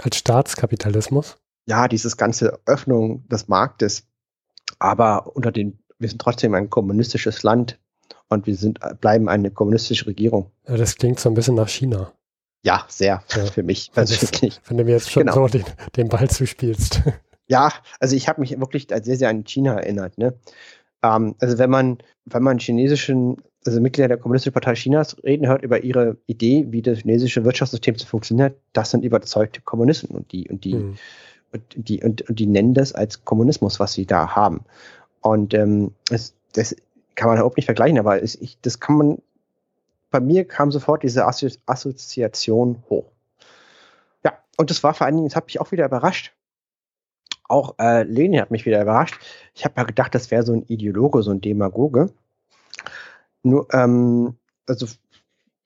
Als Staatskapitalismus? Ja, dieses ganze Öffnung des Marktes, aber unter den, wir sind trotzdem ein kommunistisches Land und wir sind, bleiben eine kommunistische Regierung. Ja, das klingt so ein bisschen nach China. Ja, sehr, ja. für mich persönlich. Wenn du mir jetzt schon genau. so den, den Ball zuspielst. Ja, also ich habe mich wirklich sehr, sehr an China erinnert. Ne? Ähm, also wenn man, wenn man chinesischen, also Mitglieder der Kommunistischen Partei Chinas reden hört über ihre Idee, wie das chinesische Wirtschaftssystem zu funktioniert, das sind überzeugte Kommunisten und die, und die, mhm. und die, und, und, die nennen das als Kommunismus, was sie da haben. Und ähm, das, das kann man überhaupt nicht vergleichen, aber es, ich, das kann man, bei mir kam sofort diese Assozi Assoziation hoch. Ja, und das war vor allen Dingen, das hat mich auch wieder überrascht, auch äh, Lenin hat mich wieder überrascht. Ich habe ja gedacht, das wäre so ein Ideologe, so ein Demagoge. Nur, ähm, also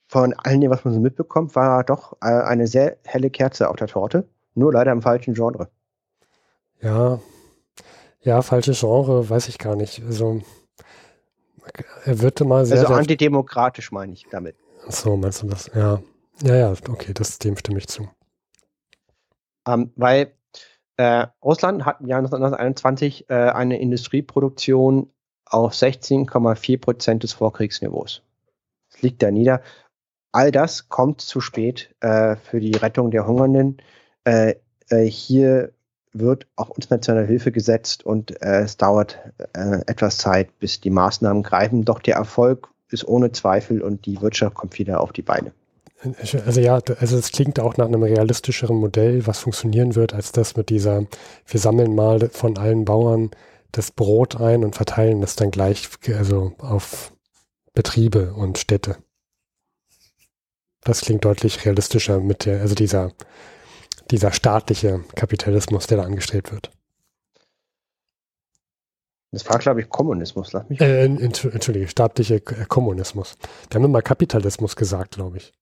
von allen dem, was man so mitbekommt, war doch äh, eine sehr helle Kerze auf der Torte. Nur leider im falschen Genre. Ja, ja, falsches Genre, weiß ich gar nicht. Also er wird mal sehr. Also sehr antidemokratisch meine ich damit. Ach so, meinst du das? Ja. Ja, ja, okay, das, dem stimme ich zu. Ähm, weil äh, Russland hat im Jahr 1921 äh, eine Industrieproduktion auf 16,4 Prozent des Vorkriegsniveaus. Das liegt da nieder. all das kommt zu spät äh, für die Rettung der Hungernden. Äh, äh, hier wird auch internationale Hilfe gesetzt und äh, es dauert etwas Zeit, bis die Maßnahmen greifen. Doch der Erfolg ist ohne Zweifel und die Wirtschaft kommt wieder auf die Beine. Also ja, also es klingt auch nach einem realistischeren Modell, was funktionieren wird, als das mit dieser, wir sammeln mal von allen Bauern das Brot ein und verteilen das dann gleich also auf Betriebe und Städte. Das klingt deutlich realistischer mit der, also dieser, dieser staatliche Kapitalismus, der da angestrebt wird. Das war, glaube ich, Kommunismus, lass mich. Äh, Entschuldige, staatliche Kommunismus. Wir haben immer Kapitalismus gesagt, glaube ich.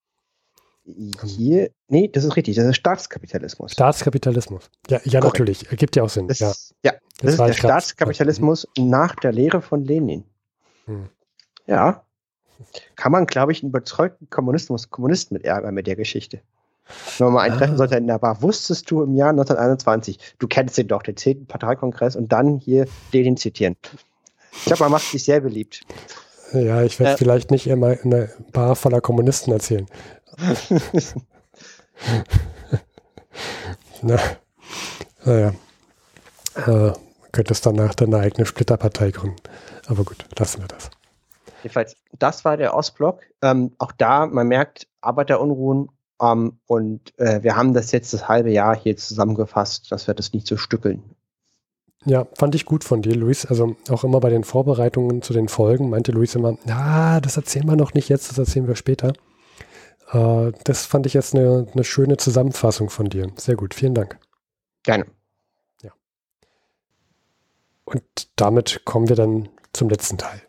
Hier, nee, das ist richtig, das ist Staatskapitalismus. Staatskapitalismus. Ja, ja natürlich, ergibt ja auch Sinn. Das, ja, ja, das, das ist der Staatskapitalismus grad. nach der Lehre von Lenin. Hm. Ja, kann man, glaube ich, einen überzeugten Kommunismus, Kommunisten mit ärgern mit der Geschichte. Wenn man mal einen ah. sollte in der Bar, wusstest du im Jahr 1921, du kennst den doch, den 10. Parteikongress und dann hier den zitieren. Ich glaube, man macht sich sehr beliebt. Ja, ich werde äh, vielleicht nicht immer in einer Bar voller Kommunisten erzählen. Na, naja. Äh, könntest danach deine eigene Splitterpartei gründen. Aber gut, lassen wir das. Jedenfalls, das war der Ostblock. Ähm, auch da, man merkt Arbeiterunruhen ähm, und äh, wir haben das jetzt das halbe Jahr hier zusammengefasst, dass wir das nicht so stückeln. Ja, fand ich gut von dir, Luis. Also auch immer bei den Vorbereitungen zu den Folgen meinte Luis immer, ja, das erzählen wir noch nicht jetzt, das erzählen wir später. Äh, das fand ich jetzt eine, eine schöne Zusammenfassung von dir. Sehr gut, vielen Dank. Gerne. Ja. Und damit kommen wir dann zum letzten Teil.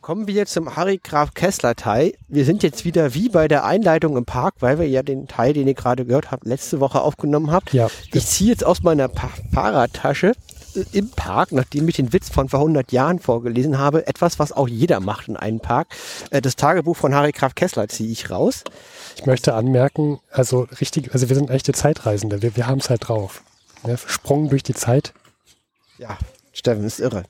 Kommen wir zum Harry Graf Kessler Teil. Wir sind jetzt wieder wie bei der Einleitung im Park, weil wir ja den Teil, den ihr gerade gehört habt, letzte Woche aufgenommen habt. Ja. Ich ziehe jetzt aus meiner pa Fahrradtasche äh, im Park, nachdem ich den Witz von vor 100 Jahren vorgelesen habe, etwas, was auch jeder macht in einem Park. Äh, das Tagebuch von Harry Graf Kessler ziehe ich raus. Ich möchte anmerken, also richtig, also wir sind echte Zeitreisende, wir, wir haben es halt drauf. Ja, Sprung durch die Zeit. Ja, Steffen, ist irre.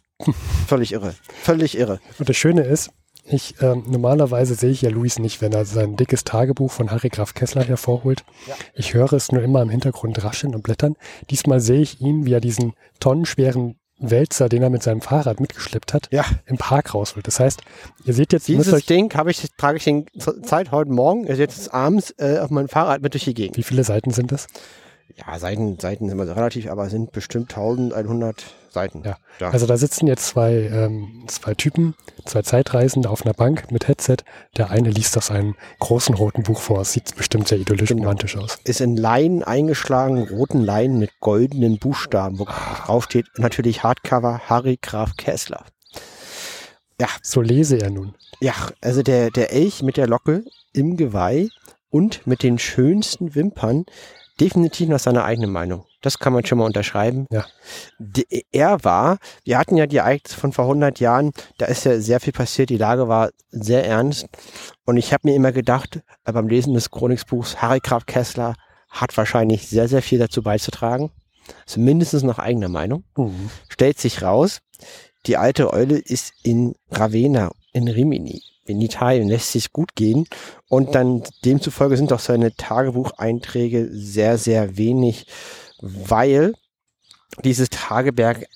Völlig irre. Völlig irre. Und das Schöne ist, ich ähm, normalerweise sehe ich ja Luis nicht, wenn er sein dickes Tagebuch von Harry Graf Kessler hervorholt. Ja. Ich höre es nur immer im Hintergrund rascheln und blättern. Diesmal sehe ich ihn, wie er diesen tonnenschweren Wälzer, den er mit seinem Fahrrad mitgeschleppt hat, ja. im Park rausholt. Das heißt, ihr seht jetzt dieses Ding ich trage ich in Zeit heute Morgen, seht es abends äh, auf meinem Fahrrad mit durch die Gegend. Wie viele Seiten sind das? Ja, Seiten, Seiten sind immer relativ, aber sind bestimmt 1100 Seiten. Ja. ja. Also da sitzen jetzt zwei, ähm, zwei Typen, zwei Zeitreisende auf einer Bank mit Headset. Der eine liest aus einem großen roten Buch vor. Es sieht bestimmt sehr idyllisch genau. romantisch aus. Ist in Leinen eingeschlagen, roten Leinen mit goldenen Buchstaben, wo drauf steht natürlich Hardcover Harry Graf Kessler. Ja. So lese er nun. Ja, also der, der Elch mit der Locke im Geweih und mit den schönsten Wimpern definitiv nach seiner eigenen Meinung. Das kann man schon mal unterschreiben. Ja. er war, wir hatten ja die Ereignisse von vor 100 Jahren, da ist ja sehr viel passiert, die Lage war sehr ernst. Und ich habe mir immer gedacht, äh, beim Lesen des Chronikbuchs, Harry Graf Kessler hat wahrscheinlich sehr, sehr viel dazu beizutragen. Also mindestens nach eigener Meinung. Mhm. Stellt sich raus, die alte Eule ist in Ravenna, in Rimini in Italien lässt sich gut gehen. Und dann demzufolge sind auch seine Tagebucheinträge sehr, sehr wenig, weil dieses Tageberg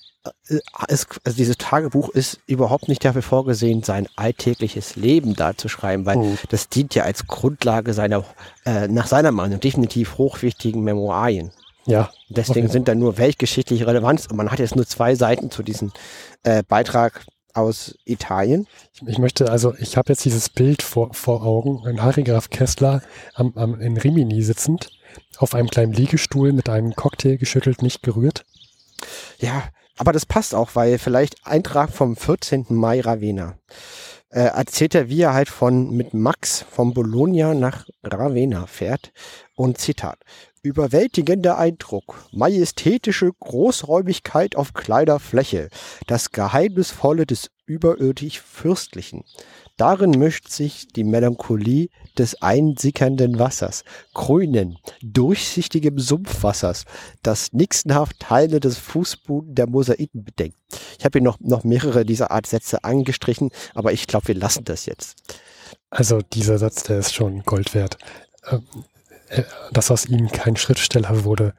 äh, ist, also dieses Tagebuch ist überhaupt nicht dafür vorgesehen, sein alltägliches Leben darzuschreiben, weil oh. das dient ja als Grundlage seiner, äh, nach seiner Meinung, definitiv hochwichtigen Memoirien. Ja. Deswegen okay. sind da nur weltgeschichtliche Relevanz und man hat jetzt nur zwei Seiten zu diesem äh, Beitrag aus Italien. Ich, möchte, also ich habe jetzt dieses Bild vor, vor Augen, ein Harry Graf Kessler am, am, in Rimini sitzend, auf einem kleinen Liegestuhl mit einem Cocktail geschüttelt, nicht gerührt. Ja, aber das passt auch, weil vielleicht Eintrag vom 14. Mai Ravenna. Äh, erzählt er, wie er halt von mit Max von Bologna nach Ravenna fährt. Und Zitat. Überwältigender Eindruck, majestätische Großräumigkeit auf kleiner Fläche, das Geheimnisvolle des überirdisch Fürstlichen. Darin mischt sich die Melancholie des einsickernden Wassers, grünen, durchsichtigem Sumpfwassers, das nixenhaft Teile des Fußboden der Mosaiten bedeckt. Ich habe hier noch, noch mehrere dieser Art Sätze angestrichen, aber ich glaube, wir lassen das jetzt. Also dieser Satz, der ist schon Gold wert. Äh, dass aus ihm kein Schriftsteller wurde,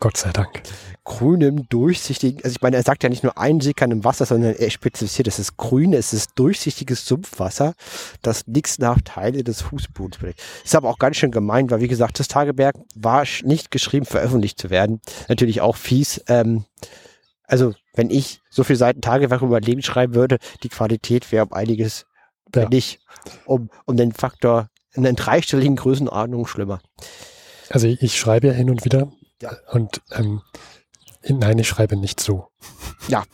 Gott sei Dank. Grünem, durchsichtigen, also ich meine, er sagt ja nicht nur einsickerndem Wasser, sondern er spezifiziert, es ist grün, es ist durchsichtiges Sumpfwasser, das nichts nach Teile des Fußbodens bedeckt. Ist aber auch ganz schön gemein, weil wie gesagt, das Tageberg war nicht geschrieben, veröffentlicht zu werden. Natürlich auch fies. Ähm, also wenn ich so viele Seiten Tagewerk über Leben schreiben würde, die Qualität wäre um einiges, ja. nicht um, um den Faktor in einer dreistelligen Größenordnung schlimmer. Also ich, ich schreibe ja hin und wieder ja. Und ähm, nein, ich schreibe nicht so. Ja.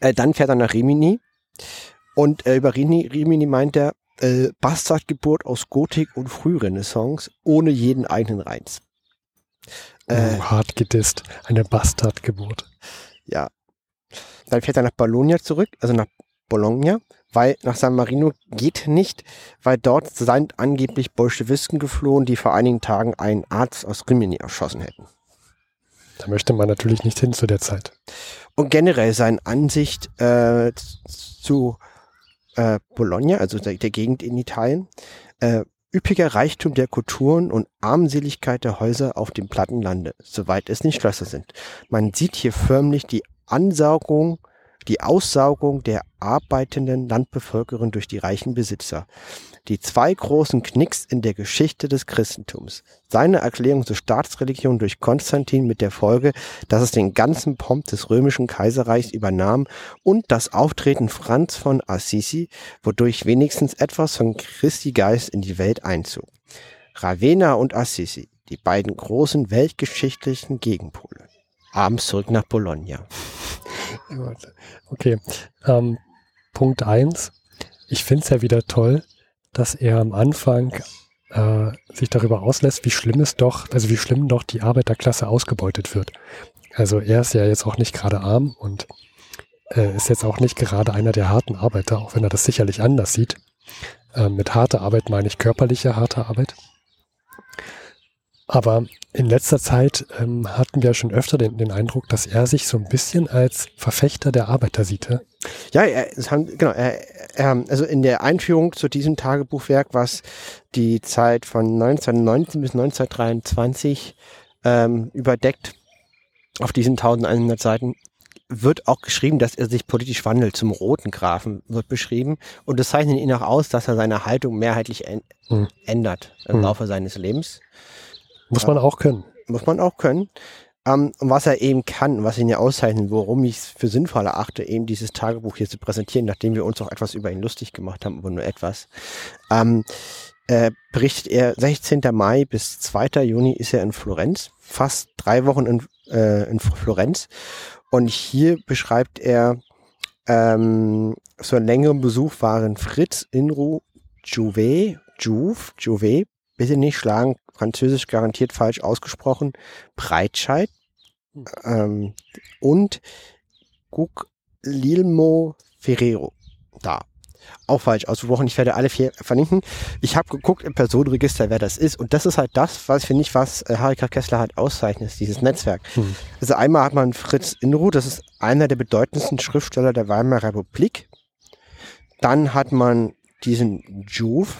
Äh, dann fährt er nach Rimini. Und äh, über Rimini, Rimini meint er, äh, Bastardgeburt aus Gotik und Frührenaissance ohne jeden eigenen Reiz. Äh, oh, hart gedisst. Eine Bastardgeburt. Ja. Dann fährt er nach Bologna zurück, also nach Bologna, weil nach San Marino geht nicht, weil dort sind angeblich Bolschewisten geflohen, die vor einigen Tagen einen Arzt aus Rimini erschossen hätten. Da möchte man natürlich nicht hin zu der Zeit. Und generell seine Ansicht äh, zu äh, Bologna, also der, der, Gegend in Italien, äh, üppiger Reichtum der Kulturen und Armseligkeit der Häuser auf dem Plattenlande, soweit es nicht Schlösser sind. Man sieht hier förmlich die Ansaugung die Aussaugung der arbeitenden Landbevölkerung durch die reichen Besitzer. Die zwei großen Knicks in der Geschichte des Christentums. Seine Erklärung zur Staatsreligion durch Konstantin mit der Folge, dass es den ganzen Pomp des römischen Kaiserreichs übernahm und das Auftreten Franz von Assisi, wodurch wenigstens etwas von Christi Geist in die Welt einzog. Ravenna und Assisi, die beiden großen weltgeschichtlichen Gegenpole. Abends zurück nach Bologna. Okay. Ähm, Punkt 1. Ich finde es ja wieder toll, dass er am Anfang äh, sich darüber auslässt, wie schlimm es doch, also wie schlimm doch die Arbeiterklasse ausgebeutet wird. Also er ist ja jetzt auch nicht gerade arm und äh, ist jetzt auch nicht gerade einer der harten Arbeiter, auch wenn er das sicherlich anders sieht. Äh, mit harter Arbeit meine ich körperliche harte Arbeit. Aber in letzter Zeit ähm, hatten wir schon öfter den, den, Eindruck, dass er sich so ein bisschen als Verfechter der Arbeiter sieht. Ja, er, genau. Er, er, also in der Einführung zu diesem Tagebuchwerk, was die Zeit von 1919 bis 1923 ähm, überdeckt, auf diesen 1100 Seiten, wird auch geschrieben, dass er sich politisch wandelt zum roten Grafen, wird beschrieben. Und das zeichnet ihn auch aus, dass er seine Haltung mehrheitlich hm. ändert im hm. Laufe seines Lebens. Muss man auch können. Muss man auch können. Ähm, und was er eben kann, was ihn ja auszeichnet, worum ich es für sinnvoll erachte, eben dieses Tagebuch hier zu präsentieren, nachdem wir uns auch etwas über ihn lustig gemacht haben, aber nur etwas, ähm, äh, berichtet er 16. Mai bis 2. Juni ist er in Florenz, fast drei Wochen in, äh, in Florenz. Und hier beschreibt er, ähm, so einen längeren Besuch waren Fritz, Inru, Jouvet, Jouve, Jouvet, bitte nicht schlagen, französisch garantiert falsch ausgesprochen, Breitscheid hm. ähm, und Guglielmo Ferrero da. Auch falsch ausgesprochen. Ich werde alle vier verlinken. Ich habe geguckt im Personenregister, wer das ist. Und das ist halt das, was finde ich, was äh, Harika Kessler halt auszeichnet, dieses Netzwerk. Hm. Also einmal hat man Fritz Inru, das ist einer der bedeutendsten Schriftsteller der Weimarer Republik. Dann hat man diesen Juve,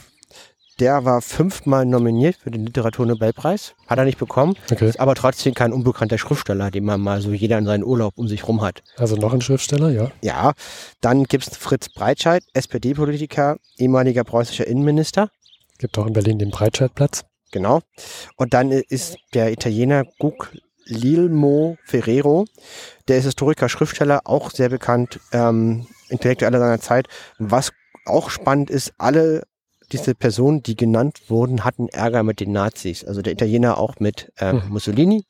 der war fünfmal nominiert für den Literaturnobelpreis. Hat er nicht bekommen. Okay. Ist aber trotzdem kein unbekannter Schriftsteller, den man mal so jeder in seinen Urlaub um sich rum hat. Also noch ein Schriftsteller, ja. Ja. Dann gibt es Fritz Breitscheid, SPD-Politiker, ehemaliger preußischer Innenminister. Gibt auch in Berlin den Breitscheidplatz. Genau. Und dann ist der Italiener Guglielmo Ferrero. Der ist Historiker, Schriftsteller, auch sehr bekannt, ähm, Intellektueller seiner Zeit. Was auch spannend ist, alle diese Personen, die genannt wurden, hatten Ärger mit den Nazis. Also der Italiener auch mit äh, mhm. Mussolini.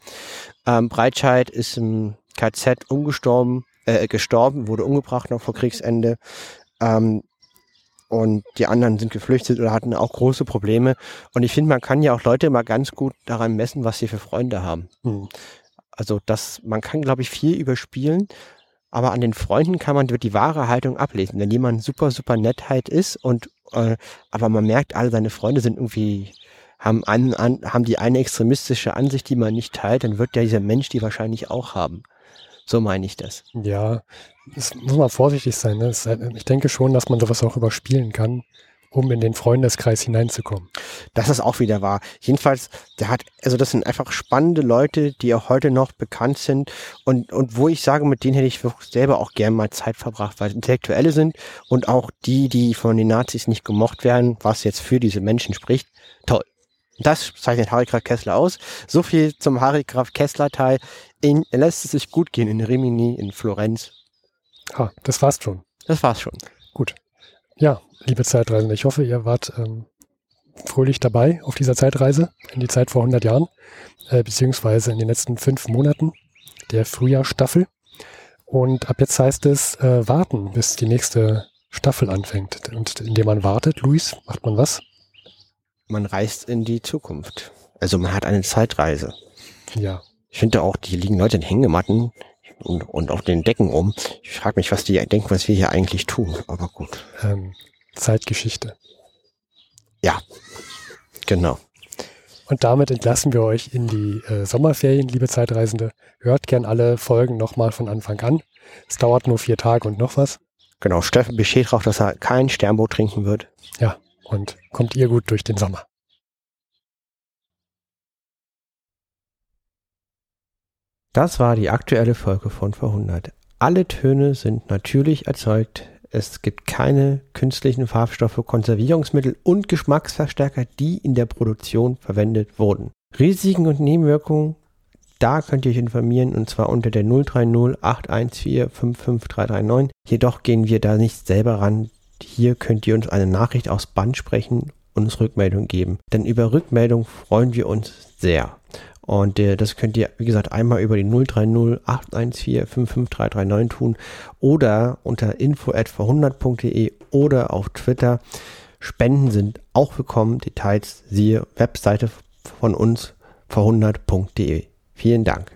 Ähm, Breitscheid ist im KZ umgestorben, äh, gestorben, wurde umgebracht noch vor Kriegsende. Ähm, und die anderen sind geflüchtet oder hatten auch große Probleme. Und ich finde, man kann ja auch Leute mal ganz gut daran messen, was sie für Freunde haben. Mhm. Also das, man kann, glaube ich, viel überspielen, aber an den Freunden kann man die wahre Haltung ablesen. Wenn jemand super, super Nettheit ist und äh, aber man merkt, alle seine Freunde sind irgendwie haben, einen, an, haben die eine extremistische Ansicht, die man nicht teilt, dann wird ja dieser Mensch die wahrscheinlich auch haben. So meine ich das. Ja, es muss man vorsichtig sein. Ne? ich denke schon, dass man sowas auch überspielen kann, um in den Freundeskreis hineinzukommen. Das ist auch wieder wahr. Jedenfalls, der hat, also das sind einfach spannende Leute, die auch heute noch bekannt sind und, und wo ich sage, mit denen hätte ich selber auch gern mal Zeit verbracht, weil Intellektuelle sind und auch die, die von den Nazis nicht gemocht werden, was jetzt für diese Menschen spricht. Toll. Das zeichnet Harry Graf Kessler aus. So viel zum Harry Graf Kessler Teil. In, lässt es sich gut gehen in Rimini, in Florenz. Ah, das war's schon. Das war's schon. Gut. Ja, liebe Zeitreisende, ich hoffe, ihr wart ähm, fröhlich dabei auf dieser Zeitreise in die Zeit vor 100 Jahren, äh, beziehungsweise in den letzten fünf Monaten der Frühjahrstaffel. Und ab jetzt heißt es äh, warten, bis die nächste Staffel anfängt. Und indem man wartet, Luis, macht man was? man reist in die Zukunft. Also man hat eine Zeitreise. Ja. Ich finde auch, die liegen Leute in Hängematten und, und auf den Decken rum. Ich frage mich, was die denken, was wir hier eigentlich tun. Aber gut. Ähm, Zeitgeschichte. Ja, genau. Und damit entlassen wir euch in die äh, Sommerferien, liebe Zeitreisende. Hört gern alle Folgen nochmal von Anfang an. Es dauert nur vier Tage und noch was. Genau, Steffen besteht darauf, dass er kein Sternboot trinken wird. Ja, und kommt ihr gut durch den Sommer. Das war die aktuelle Folge von Verhundert. Alle Töne sind natürlich erzeugt. Es gibt keine künstlichen Farbstoffe, Konservierungsmittel und Geschmacksverstärker, die in der Produktion verwendet wurden. Risiken und Nebenwirkungen, da könnt ihr euch informieren und zwar unter der 030 814 55339. Jedoch gehen wir da nicht selber ran. Hier könnt ihr uns eine Nachricht aus Band sprechen und uns Rückmeldung geben. Denn über Rückmeldung freuen wir uns sehr. Und äh, das könnt ihr, wie gesagt, einmal über die 030 814 55339 tun oder unter info.verhundert.de oder auf Twitter. Spenden sind auch willkommen. Details siehe Webseite von uns verhundert.de. Vielen Dank.